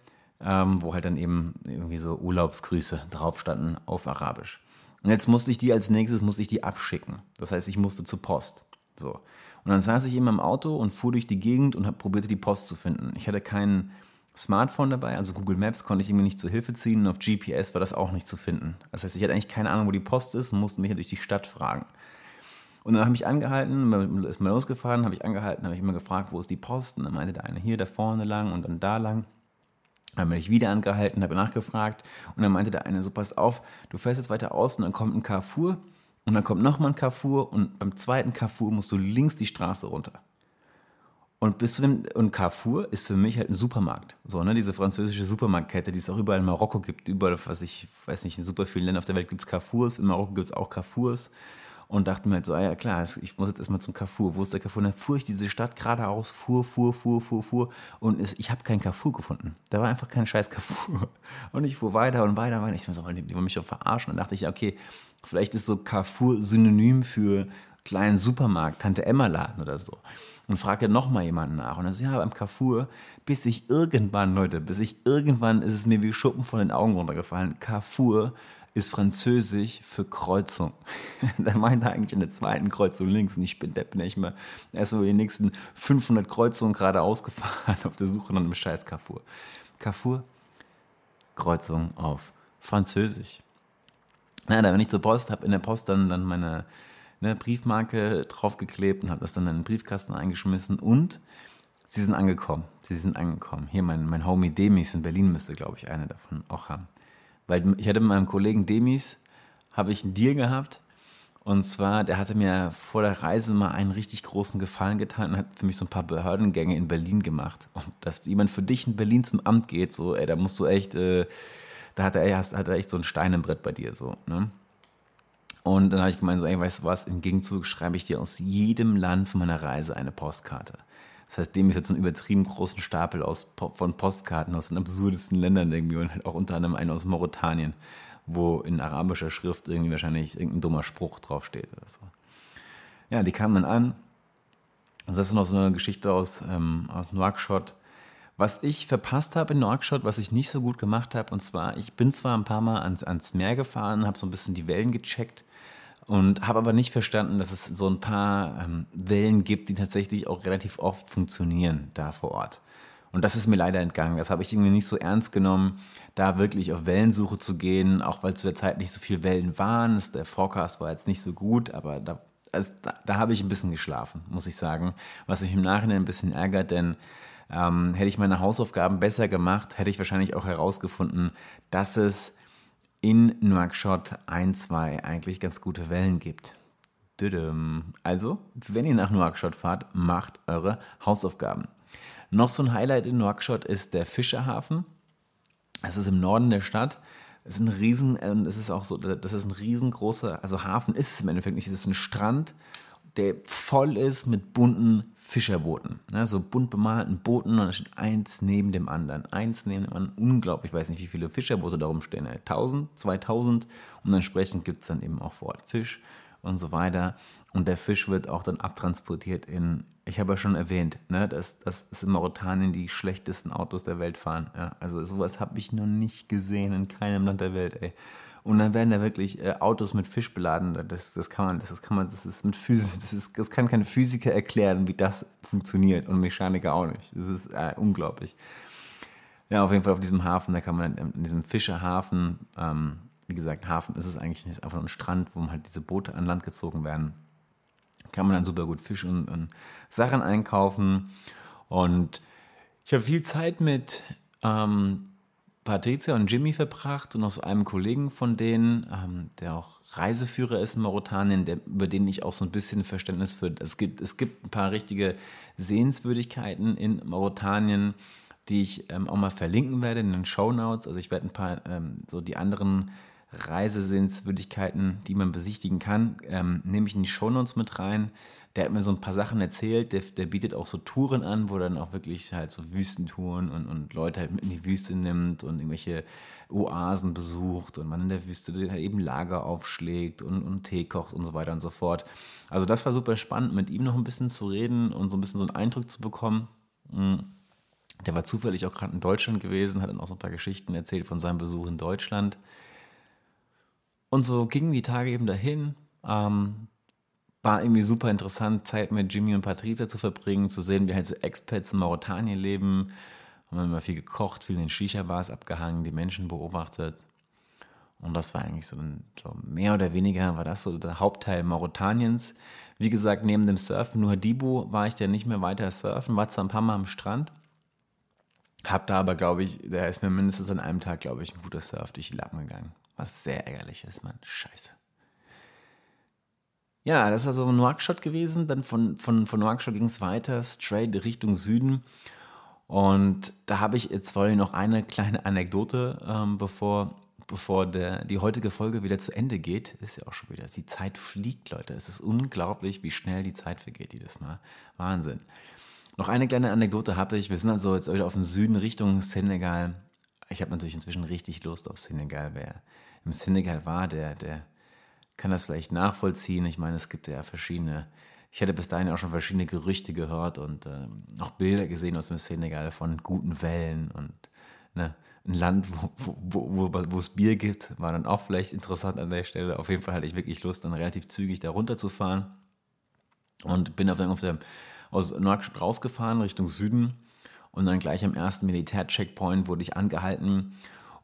ähm, wo halt dann eben irgendwie so Urlaubsgrüße drauf standen auf Arabisch. Und jetzt musste ich die als nächstes, musste ich die abschicken. Das heißt, ich musste zur Post. So. Und dann saß ich eben im Auto und fuhr durch die Gegend und hab, probierte die Post zu finden. Ich hatte kein Smartphone dabei, also Google Maps konnte ich irgendwie nicht zur Hilfe ziehen und auf GPS war das auch nicht zu finden. Das heißt, ich hatte eigentlich keine Ahnung, wo die Post ist und musste mich durch die Stadt fragen. Und dann habe ich angehalten, ist mal losgefahren, habe ich angehalten, habe ich immer gefragt, wo ist die Post? Und dann meinte der eine hier, da vorne lang und dann da lang. Dann bin ich wieder angehalten, habe nachgefragt und dann meinte der eine, so pass auf, du fährst jetzt weiter aus und dann kommt ein Carrefour und dann kommt nochmal ein Carrefour und beim zweiten Carrefour musst du links die Straße runter. Und bis zu dem, und Carrefour ist für mich halt ein Supermarkt. So, ne, diese französische Supermarktkette, die es auch überall in Marokko gibt, überall, was ich weiß nicht, in super vielen Ländern auf der Welt gibt es Carrefours, in Marokko gibt es auch Carrefours und dachte mir halt so, ah ja klar, ich muss jetzt erstmal zum Carrefour. Wo ist der Carrefour? Und dann fuhr ich diese Stadt geradeaus, fuhr, fuhr, fuhr, fuhr, fuhr und ich habe keinen Carrefour gefunden. Da war einfach kein scheiß Carrefour. Und ich fuhr weiter und weiter, weiter. Ich so, die wollen mich doch verarschen. Und dachte ich, okay, vielleicht ist so Carrefour synonym für kleinen Supermarkt, Tante Emma Laden oder so. Und fragte nochmal jemanden nach. Und dann so, ja, beim Carrefour, bis ich irgendwann, Leute, bis ich irgendwann ist es mir wie Schuppen von den Augen runtergefallen. Carrefour ist Französisch für Kreuzung. [laughs] da meint er eigentlich in der zweiten Kreuzung links und ich bin der bin ich mal erstmal die nächsten 500 Kreuzungen gerade ausgefahren [laughs] auf der Suche nach einem scheiß Carrefour. Carrefour, Kreuzung auf Französisch. Na, da bin ich zur Post, habe in der Post dann, dann meine ne, Briefmarke draufgeklebt und habe das dann in den Briefkasten eingeschmissen und sie sind angekommen. Sie sind angekommen. Hier mein, mein Homie Demis in Berlin müsste, glaube ich, eine davon auch haben. Weil ich hatte mit meinem Kollegen Demis, habe ich einen Deal gehabt. Und zwar, der hatte mir vor der Reise mal einen richtig großen Gefallen getan und hat für mich so ein paar Behördengänge in Berlin gemacht. Und dass jemand für dich in Berlin zum Amt geht, so, ey, da musst du echt, äh, da hat er, hat er echt so ein Stein im Brett bei dir, so, ne? Und dann habe ich gemeint, so, ey, weißt du was, im Gegenzug schreibe ich dir aus jedem Land von meiner Reise eine Postkarte. Das heißt, dem ist jetzt so einen übertrieben großen Stapel aus, von Postkarten aus den absurdesten Ländern irgendwie und halt auch unter anderem einen aus Mauretanien, wo in arabischer Schrift irgendwie wahrscheinlich irgendein dummer Spruch draufsteht oder so. Ja, die kamen dann an. Also das ist noch so eine Geschichte aus, ähm, aus Nouakchott. Was ich verpasst habe in Nouakchott, was ich nicht so gut gemacht habe, und zwar, ich bin zwar ein paar Mal ans, ans Meer gefahren, habe so ein bisschen die Wellen gecheckt und habe aber nicht verstanden, dass es so ein paar ähm, Wellen gibt, die tatsächlich auch relativ oft funktionieren da vor Ort. Und das ist mir leider entgangen. Das habe ich irgendwie nicht so ernst genommen, da wirklich auf Wellensuche zu gehen, auch weil zu der Zeit nicht so viele Wellen waren. Der Forecast war jetzt nicht so gut, aber da, also da, da habe ich ein bisschen geschlafen, muss ich sagen. Was mich im Nachhinein ein bisschen ärgert, denn ähm, hätte ich meine Hausaufgaben besser gemacht, hätte ich wahrscheinlich auch herausgefunden, dass es in Nouakchott ein, zwei eigentlich ganz gute Wellen gibt. Also, wenn ihr nach Nouakchott fahrt, macht eure Hausaufgaben. Noch so ein Highlight in Nouakchott ist der Fischerhafen. Es ist im Norden der Stadt. Es ist ein riesen, äh, es ist auch so, das ist ein riesengroßer, also Hafen ist es im Endeffekt nicht, es ist ein Strand, der voll ist mit bunten Fischerbooten. Ne? So bunt bemalten Booten und da steht eins neben dem anderen. Eins neben dem anderen. Unglaublich, ich weiß nicht, wie viele Fischerboote da rumstehen. 1000, 2000 und entsprechend gibt es dann eben auch vor Ort Fisch und so weiter. Und der Fisch wird auch dann abtransportiert in, ich habe ja schon erwähnt, ne, dass, dass es in Mauretanien die schlechtesten Autos der Welt fahren. Ja, also sowas habe ich noch nicht gesehen in keinem Land der Welt, ey. Und dann werden da wirklich äh, Autos mit Fisch beladen. Das, das kann man, das kann man, das ist mit Physik, das ist, das kann kein Physiker erklären, wie das funktioniert und Mechaniker auch nicht. Das ist äh, unglaublich. Ja, auf jeden Fall auf diesem Hafen, da kann man in diesem Fischerhafen, ähm, wie gesagt, Hafen ist es eigentlich nicht, einfach nur ein Strand, wo halt diese Boote an Land gezogen werden. Kann man dann super gut Fisch und, und Sachen einkaufen. Und ich habe viel Zeit mit ähm, Patricia und Jimmy verbracht und auch so einem Kollegen von denen, ähm, der auch Reiseführer ist in Mauretanien, der, über den ich auch so ein bisschen Verständnis für. Es gibt, es gibt ein paar richtige Sehenswürdigkeiten in Mauretanien, die ich ähm, auch mal verlinken werde in den Show Notes. Also ich werde ein paar ähm, so die anderen Reisesehenswürdigkeiten, die man besichtigen kann, ähm, nehme ich in die Show Notes mit rein der hat mir so ein paar Sachen erzählt, der, der bietet auch so Touren an, wo dann auch wirklich halt so Wüstentouren und, und Leute halt mit in die Wüste nimmt und irgendwelche Oasen besucht und man in der Wüste halt eben Lager aufschlägt und, und Tee kocht und so weiter und so fort. Also das war super spannend, mit ihm noch ein bisschen zu reden und so ein bisschen so einen Eindruck zu bekommen. Hm. Der war zufällig auch gerade in Deutschland gewesen, hat dann auch so ein paar Geschichten erzählt von seinem Besuch in Deutschland. Und so gingen die Tage eben dahin. Ähm, war irgendwie super interessant, Zeit mit Jimmy und Patricia zu verbringen, zu sehen, wie halt so Expats in Mauretanien leben. Haben immer viel gekocht, viel in Shisha-Bars abgehangen, die Menschen beobachtet. Und das war eigentlich so, ein, so, mehr oder weniger war das so der Hauptteil Mauretaniens. Wie gesagt, neben dem Surfen, nur Hadibu war ich ja nicht mehr weiter surfen, war zwar ein paar Mal am Strand, hab da aber, glaube ich, da ist mir mindestens an einem Tag, glaube ich, ein guter Surf durch die Lappen gegangen. Was sehr ärgerlich ist, Mann. Scheiße. Ja, das ist also Nouakchott gewesen. Dann von, von, von Nouakchott ging es weiter, straight Richtung Süden. Und da habe ich jetzt ich noch eine kleine Anekdote, ähm, bevor, bevor der, die heutige Folge wieder zu Ende geht. Ist ja auch schon wieder, die Zeit fliegt, Leute. Es ist unglaublich, wie schnell die Zeit vergeht jedes Mal. Wahnsinn. Noch eine kleine Anekdote habe ich. Wir sind also jetzt wieder auf dem Süden Richtung Senegal. Ich habe natürlich inzwischen richtig Lust auf Senegal. Wer im Senegal war, der, der kann das vielleicht nachvollziehen. Ich meine, es gibt ja verschiedene, ich hätte bis dahin auch schon verschiedene Gerüchte gehört und äh, auch Bilder gesehen aus dem Senegal von guten Wellen und ne, ein Land, wo, wo, wo, wo es Bier gibt, war dann auch vielleicht interessant an der Stelle. Auf jeden Fall hatte ich wirklich Lust, dann relativ zügig da runterzufahren und bin auf, auf der, aus Nouakchott rausgefahren Richtung Süden und dann gleich am ersten Militärcheckpoint wurde ich angehalten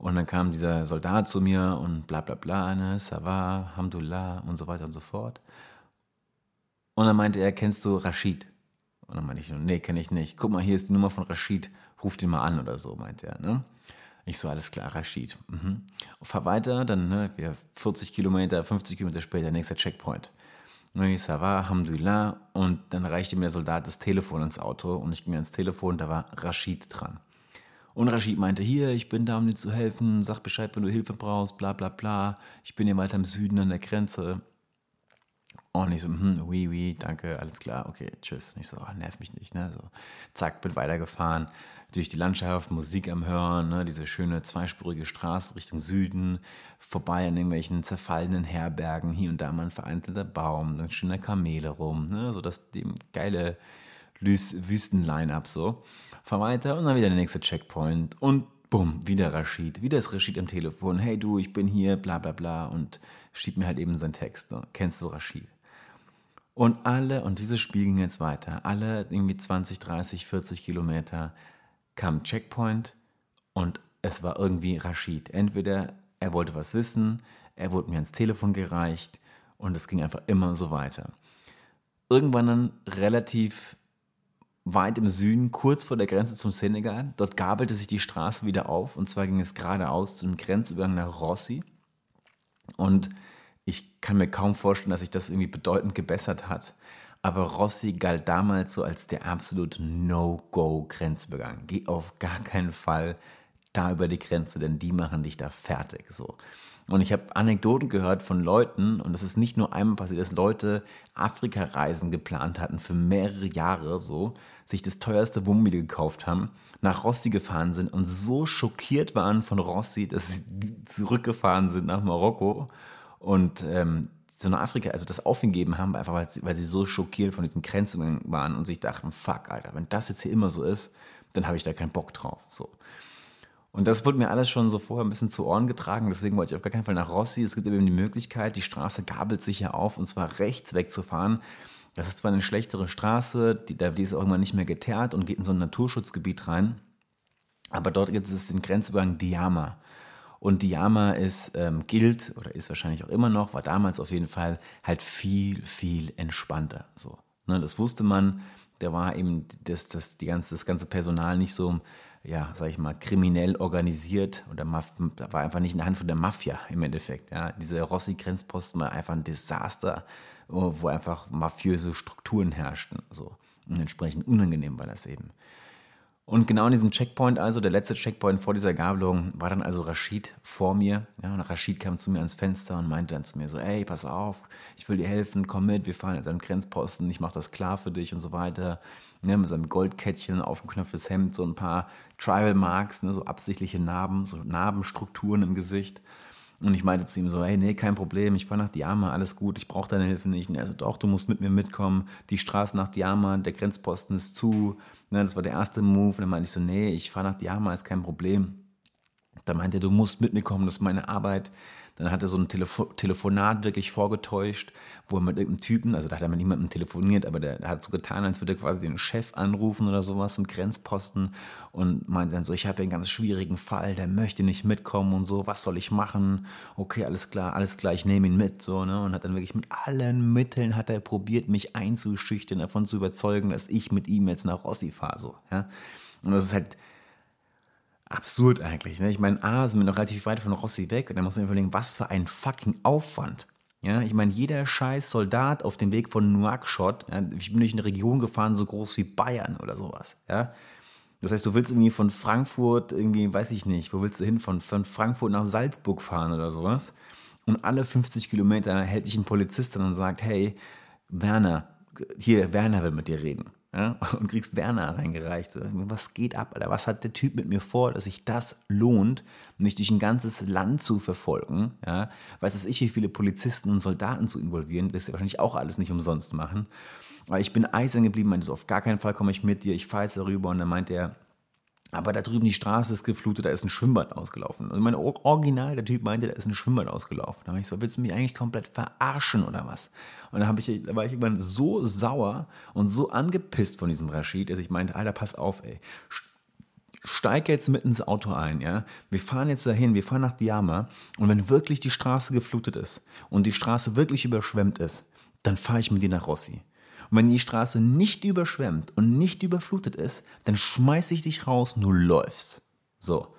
und dann kam dieser Soldat zu mir und bla bla bla, ne, Sava, Hamdullah und so weiter und so fort. Und dann meinte er, kennst du Rashid? Und dann meinte ich, nee, kenne ich nicht. Guck mal, hier ist die Nummer von Rashid, ruf den mal an oder so, meinte er. Ne? Ich so, alles klar, Rashid. Mhm. Und fahr weiter, dann ne, wir 40 Kilometer, 50 Kilometer später, nächster Checkpoint. Und ich Sava, Alhamdulillah. Und dann reichte mir der Soldat das Telefon ins Auto und ich ging ans Telefon, da war Rashid dran. Und Rashid meinte, hier, ich bin da, um dir zu helfen, sag Bescheid, wenn du Hilfe brauchst, bla bla bla. Ich bin hier weiter im Süden an der Grenze. Und ich so, hm, oui, oui, danke, alles klar, okay, tschüss. Nicht so, oh, nerv mich nicht, ne? So, zack, bin weitergefahren, durch die Landschaft, Musik am Hören, ne? diese schöne zweispurige Straße Richtung Süden, vorbei an irgendwelchen zerfallenen Herbergen, hier und da mal ein vereinzelter Baum, dann schöne Kamele rum, ne? So das dem geile Wüsten-Line-Up so. Fahr weiter und dann wieder der nächste Checkpoint und bumm, wieder Rashid. Wieder ist Rashid am Telefon. Hey du, ich bin hier, bla bla bla. Und schiebt mir halt eben seinen Text. Ne? Kennst du Rashid? Und alle, und dieses Spiel ging jetzt weiter, alle irgendwie 20, 30, 40 Kilometer kam Checkpoint und es war irgendwie Rashid. Entweder er wollte was wissen, er wurde mir ans Telefon gereicht und es ging einfach immer so weiter. Irgendwann dann relativ weit im Süden, kurz vor der Grenze zum Senegal, dort gabelte sich die Straße wieder auf und zwar ging es geradeaus zum Grenzübergang nach Rossi. Und ich kann mir kaum vorstellen, dass sich das irgendwie bedeutend gebessert hat. Aber Rossi galt damals so als der absolute No-Go-Grenzübergang. Geh auf gar keinen Fall da über die Grenze, denn die machen dich da fertig. So. Und ich habe Anekdoten gehört von Leuten, und das ist nicht nur einmal passiert, dass Leute Afrika-Reisen geplant hatten für mehrere Jahre so, sich das teuerste Wohnmobil gekauft haben, nach Rossi gefahren sind und so schockiert waren von Rossi, dass sie zurückgefahren sind nach Marokko und ähm, so nach Afrika, also das aufgegeben haben, einfach weil sie, weil sie so schockiert von diesem Grenzübergang waren und sich dachten, fuck, Alter, wenn das jetzt hier immer so ist, dann habe ich da keinen Bock drauf. So. Und das wurde mir alles schon so vorher ein bisschen zu Ohren getragen, deswegen wollte ich auf gar keinen Fall nach Rossi. Es gibt eben die Möglichkeit, die Straße gabelt sich ja auf und zwar rechts wegzufahren. Das ist zwar eine schlechtere Straße, die, die ist auch irgendwann nicht mehr geteert und geht in so ein Naturschutzgebiet rein, aber dort gibt es den Grenzübergang Diama. Und Diama ist, ähm, gilt oder ist wahrscheinlich auch immer noch, war damals auf jeden Fall halt viel, viel entspannter. So, ne, das wusste man. Da war eben das, das, die ganze, das ganze Personal nicht so, ja, sag ich mal, kriminell organisiert oder war einfach nicht in der Hand von der Mafia im Endeffekt. Ja. Diese Rossi-Grenzposten war einfach ein Desaster, wo einfach mafiöse Strukturen herrschten. So. Und entsprechend unangenehm war das eben. Und genau in diesem Checkpoint, also der letzte Checkpoint vor dieser Gabelung, war dann also Rashid vor mir. Ja, und Rashid kam zu mir ans Fenster und meinte dann zu mir so, ey, pass auf, ich will dir helfen, komm mit, wir fahren jetzt an den Grenzposten, ich mache das klar für dich und so weiter. Ja, mit seinem Goldkettchen, aufgeknöpftes Hemd, so ein paar Tribal Marks, ne, so absichtliche Narben, so Narbenstrukturen im Gesicht. Und ich meinte zu ihm so, hey, nee, kein Problem, ich fahre nach Diama, alles gut, ich brauche deine Hilfe nicht. Und er so, doch, du musst mit mir mitkommen, die Straße nach Diama, der Grenzposten ist zu. Ne, das war der erste Move. Und dann meinte ich so, nee, ich fahre nach Diama, ist kein Problem. Da meinte er, du musst mit mir kommen, das ist meine Arbeit. Dann hat er so ein Telefo Telefonat wirklich vorgetäuscht, wo er mit irgendeinem Typen, also da hat er mit niemandem telefoniert, aber der, der hat so getan, als würde er quasi den Chef anrufen oder sowas im Grenzposten und meinte dann so, ich habe einen ganz schwierigen Fall, der möchte nicht mitkommen und so, was soll ich machen? Okay, alles klar, alles klar, ich nehme ihn mit, so, ne? Und hat dann wirklich mit allen Mitteln hat er probiert, mich einzuschüchtern, davon zu überzeugen, dass ich mit ihm jetzt nach Rossi fahre, so, ja? Und das ist halt, absurd eigentlich. Ne? Ich meine, A, sind wir noch relativ weit von Rossi weg und dann muss man überlegen, was für ein fucking Aufwand. Ja, ich meine, jeder scheiß Soldat auf dem Weg von Nouakchott, ja, ich bin durch eine Region gefahren, so groß wie Bayern oder sowas, ja. Das heißt, du willst irgendwie von Frankfurt irgendwie, weiß ich nicht, wo willst du hin, von, von Frankfurt nach Salzburg fahren oder sowas. Und alle 50 Kilometer hält dich ein Polizist an und sagt, hey, Werner, hier, Werner will mit dir reden ja, [laughs] und kriegst Werner reingereicht. Was geht ab, Alter? Was hat der Typ mit mir vor, dass sich das lohnt, mich durch ein ganzes Land zu verfolgen? Ja, weiß es ich, wie viele Polizisten und Soldaten zu involvieren, das sie wahrscheinlich auch alles nicht umsonst machen. Aber ich bin eisern geblieben, meinte so, auf gar keinen Fall komme ich mit dir, ich fahre jetzt darüber. Und dann meinte er, aber da drüben die Straße ist geflutet, da ist ein Schwimmbad ausgelaufen. Und mein Original, der Typ meinte, da ist ein Schwimmbad ausgelaufen. Da war ich so, willst du mich eigentlich komplett verarschen oder was? Und da, ich, da war ich irgendwann so sauer und so angepisst von diesem Rashid, dass ich meinte, Alter, pass auf, ey. Steig jetzt mit ins Auto ein, ja. Wir fahren jetzt dahin, wir fahren nach Diama. Und wenn wirklich die Straße geflutet ist und die Straße wirklich überschwemmt ist, dann fahre ich mit dir nach Rossi. Und wenn die Straße nicht überschwemmt und nicht überflutet ist, dann schmeiße ich dich raus und du läufst. So.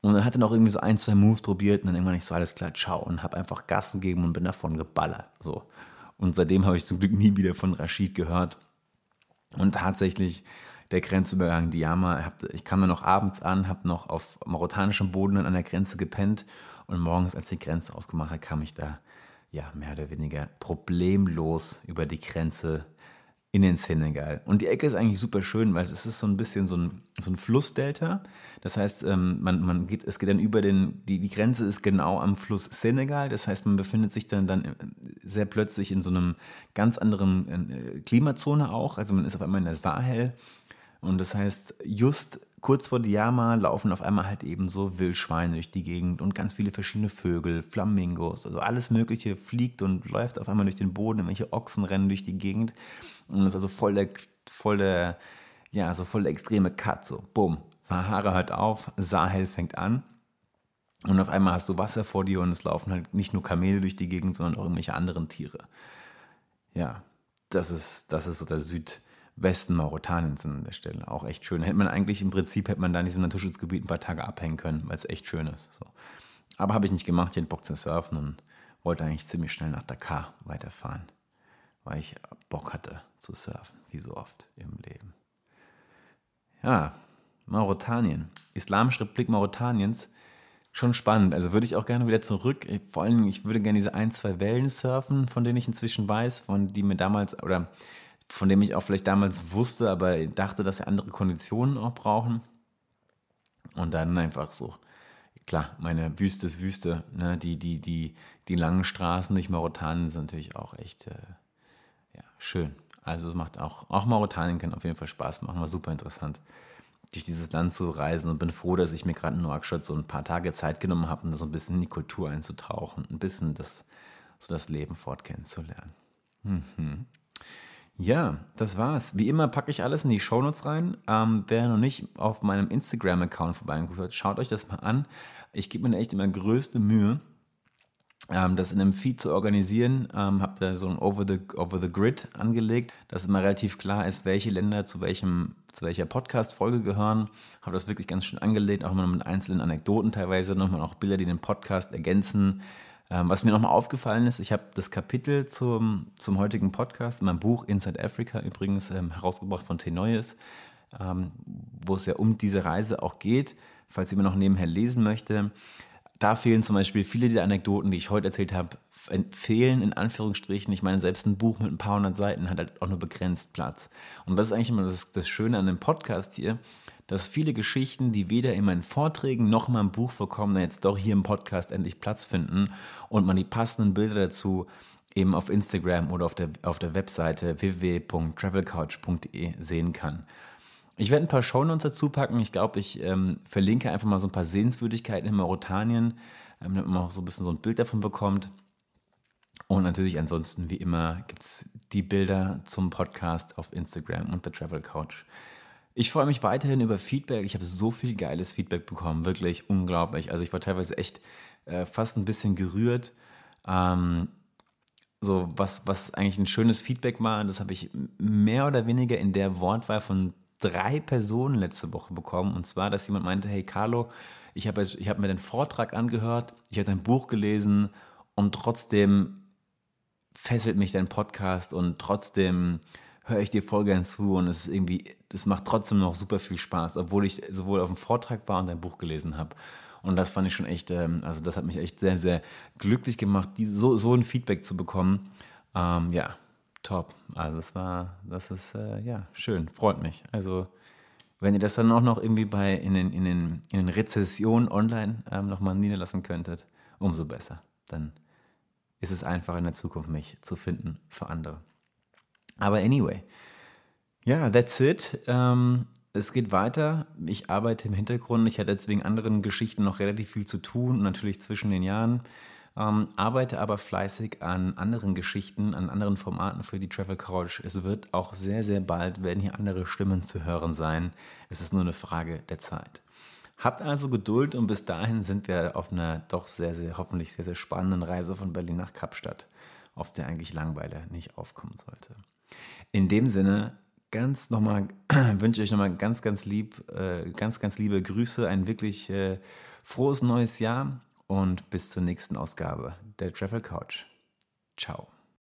Und dann hat er noch irgendwie so ein, zwei Moves probiert und dann irgendwann nicht so, alles klar, ciao. Und habe einfach Gas gegeben und bin davon geballert. So. Und seitdem habe ich zum Glück nie wieder von Rashid gehört. Und tatsächlich, der Grenzübergang Diama, ich kam dann noch abends an, habe noch auf marokkanischem Boden an der Grenze gepennt und morgens, als die Grenze aufgemacht hat, kam ich da ja, mehr oder weniger problemlos über die Grenze in den Senegal. Und die Ecke ist eigentlich super schön, weil es ist so ein bisschen so ein, so ein Flussdelta. Das heißt, ähm, man, man geht, es geht dann über den, die, die Grenze ist genau am Fluss Senegal. Das heißt, man befindet sich dann, dann sehr plötzlich in so einem ganz anderen äh, Klimazone auch. Also man ist auf einmal in der Sahel. Und das heißt, just kurz vor Diama laufen auf einmal halt eben so Wildschweine durch die Gegend und ganz viele verschiedene Vögel, Flamingos, also alles Mögliche fliegt und läuft auf einmal durch den Boden, irgendwelche Ochsen rennen durch die Gegend. Und das ist also voll der, voll der, ja, so voll der extreme Cut, so, bumm, Sahara hört auf, Sahel fängt an. Und auf einmal hast du Wasser vor dir und es laufen halt nicht nur Kamele durch die Gegend, sondern auch irgendwelche anderen Tiere. Ja, das ist, das ist so der Süd, Westen Mauretaniens an der Stelle. Auch echt schön. Hätte man eigentlich im Prinzip, hätte man da in diesem Naturschutzgebiet ein paar Tage abhängen können, weil es echt schön ist. So. Aber habe ich nicht gemacht, ich hatte Bock zu surfen und wollte eigentlich ziemlich schnell nach Dakar weiterfahren, weil ich Bock hatte zu surfen, wie so oft im Leben. Ja, Mauretanien, Islamische Republik Mauretaniens, schon spannend. Also würde ich auch gerne wieder zurück. Vor allem, ich würde gerne diese ein, zwei Wellen surfen, von denen ich inzwischen weiß, von die mir damals, oder von dem ich auch vielleicht damals wusste, aber dachte, dass sie andere Konditionen auch brauchen. Und dann einfach so, klar, meine Wüste ist Wüste. Ne? Die, die, die, die langen Straßen durch Mauretanien sind natürlich auch echt äh, ja, schön. Also es macht auch, auch Mauretanien kann auf jeden Fall Spaß machen, war super interessant, durch dieses Land zu reisen und bin froh, dass ich mir gerade in Nouakchott so ein paar Tage Zeit genommen habe, um so ein bisschen in die Kultur einzutauchen, ein bisschen das, so das Leben fort kennenzulernen. Mhm. Ja, das war's. Wie immer packe ich alles in die Shownotes rein. Ähm, wer noch nicht auf meinem Instagram-Account vorbeigeguckt hat, schaut euch das mal an. Ich gebe mir echt immer größte Mühe, ähm, das in einem Feed zu organisieren. Ähm, habe da so ein Over the, Over the Grid angelegt, dass immer relativ klar ist, welche Länder zu welchem zu welcher Podcast-Folge gehören. Habe das wirklich ganz schön angelegt, auch immer mit einzelnen Anekdoten teilweise, nochmal auch Bilder, die den Podcast ergänzen. Ähm, was mir nochmal aufgefallen ist, ich habe das Kapitel zum, zum heutigen Podcast in meinem Buch Inside Africa übrigens ähm, herausgebracht von T. Neues, ähm, wo es ja um diese Reise auch geht, falls jemand noch nebenher lesen möchte. Da fehlen zum Beispiel viele der Anekdoten, die ich heute erzählt habe, fehlen in Anführungsstrichen. Ich meine, selbst ein Buch mit ein paar hundert Seiten hat halt auch nur begrenzt Platz. Und das ist eigentlich immer das, das Schöne an dem Podcast hier, dass viele Geschichten, die weder in meinen Vorträgen noch in meinem Buch vorkommen, jetzt doch hier im Podcast endlich Platz finden und man die passenden Bilder dazu eben auf Instagram oder auf der, auf der Webseite www.travelcouch.de sehen kann. Ich werde ein paar Shownotes dazu packen. Ich glaube, ich ähm, verlinke einfach mal so ein paar Sehenswürdigkeiten in Mauretanien, ähm, damit man auch so ein bisschen so ein Bild davon bekommt. Und natürlich ansonsten, wie immer, gibt es die Bilder zum Podcast auf Instagram und der Travel Couch. Ich freue mich weiterhin über Feedback. Ich habe so viel geiles Feedback bekommen, wirklich unglaublich. Also ich war teilweise echt äh, fast ein bisschen gerührt. Ähm, so was, was eigentlich ein schönes Feedback war, das habe ich mehr oder weniger in der Wortwahl von drei Personen letzte Woche bekommen. Und zwar, dass jemand meinte, hey Carlo, ich habe ich hab mir den Vortrag angehört, ich habe dein Buch gelesen und trotzdem fesselt mich dein Podcast und trotzdem höre ich dir voll gern zu und es ist irgendwie, das macht trotzdem noch super viel Spaß, obwohl ich sowohl auf dem Vortrag war und dein Buch gelesen habe. Und das fand ich schon echt, ähm, also das hat mich echt sehr, sehr glücklich gemacht, so, so ein Feedback zu bekommen. Ähm, ja, top. Also es war, das ist, äh, ja, schön, freut mich. Also wenn ihr das dann auch noch irgendwie bei in den, in den, in den Rezessionen online ähm, nochmal niederlassen könntet, umso besser. Dann ist es einfach in der Zukunft mich zu finden für andere. Aber anyway, ja, that's it. Ähm, es geht weiter. Ich arbeite im Hintergrund. Ich hatte jetzt wegen anderen Geschichten noch relativ viel zu tun, natürlich zwischen den Jahren. Ähm, arbeite aber fleißig an anderen Geschichten, an anderen Formaten für die Travel Couch. Es wird auch sehr, sehr bald, werden hier andere Stimmen zu hören sein. Es ist nur eine Frage der Zeit. Habt also Geduld und bis dahin sind wir auf einer doch sehr, sehr, hoffentlich sehr, sehr spannenden Reise von Berlin nach Kapstadt, auf der eigentlich Langweile nicht aufkommen sollte. In dem Sinne, ganz nochmal, [clears throat] wünsche ich euch nochmal ganz, ganz lieb, äh, ganz, ganz liebe Grüße, ein wirklich äh, frohes neues Jahr und bis zur nächsten Ausgabe der Travel Couch. Ciao.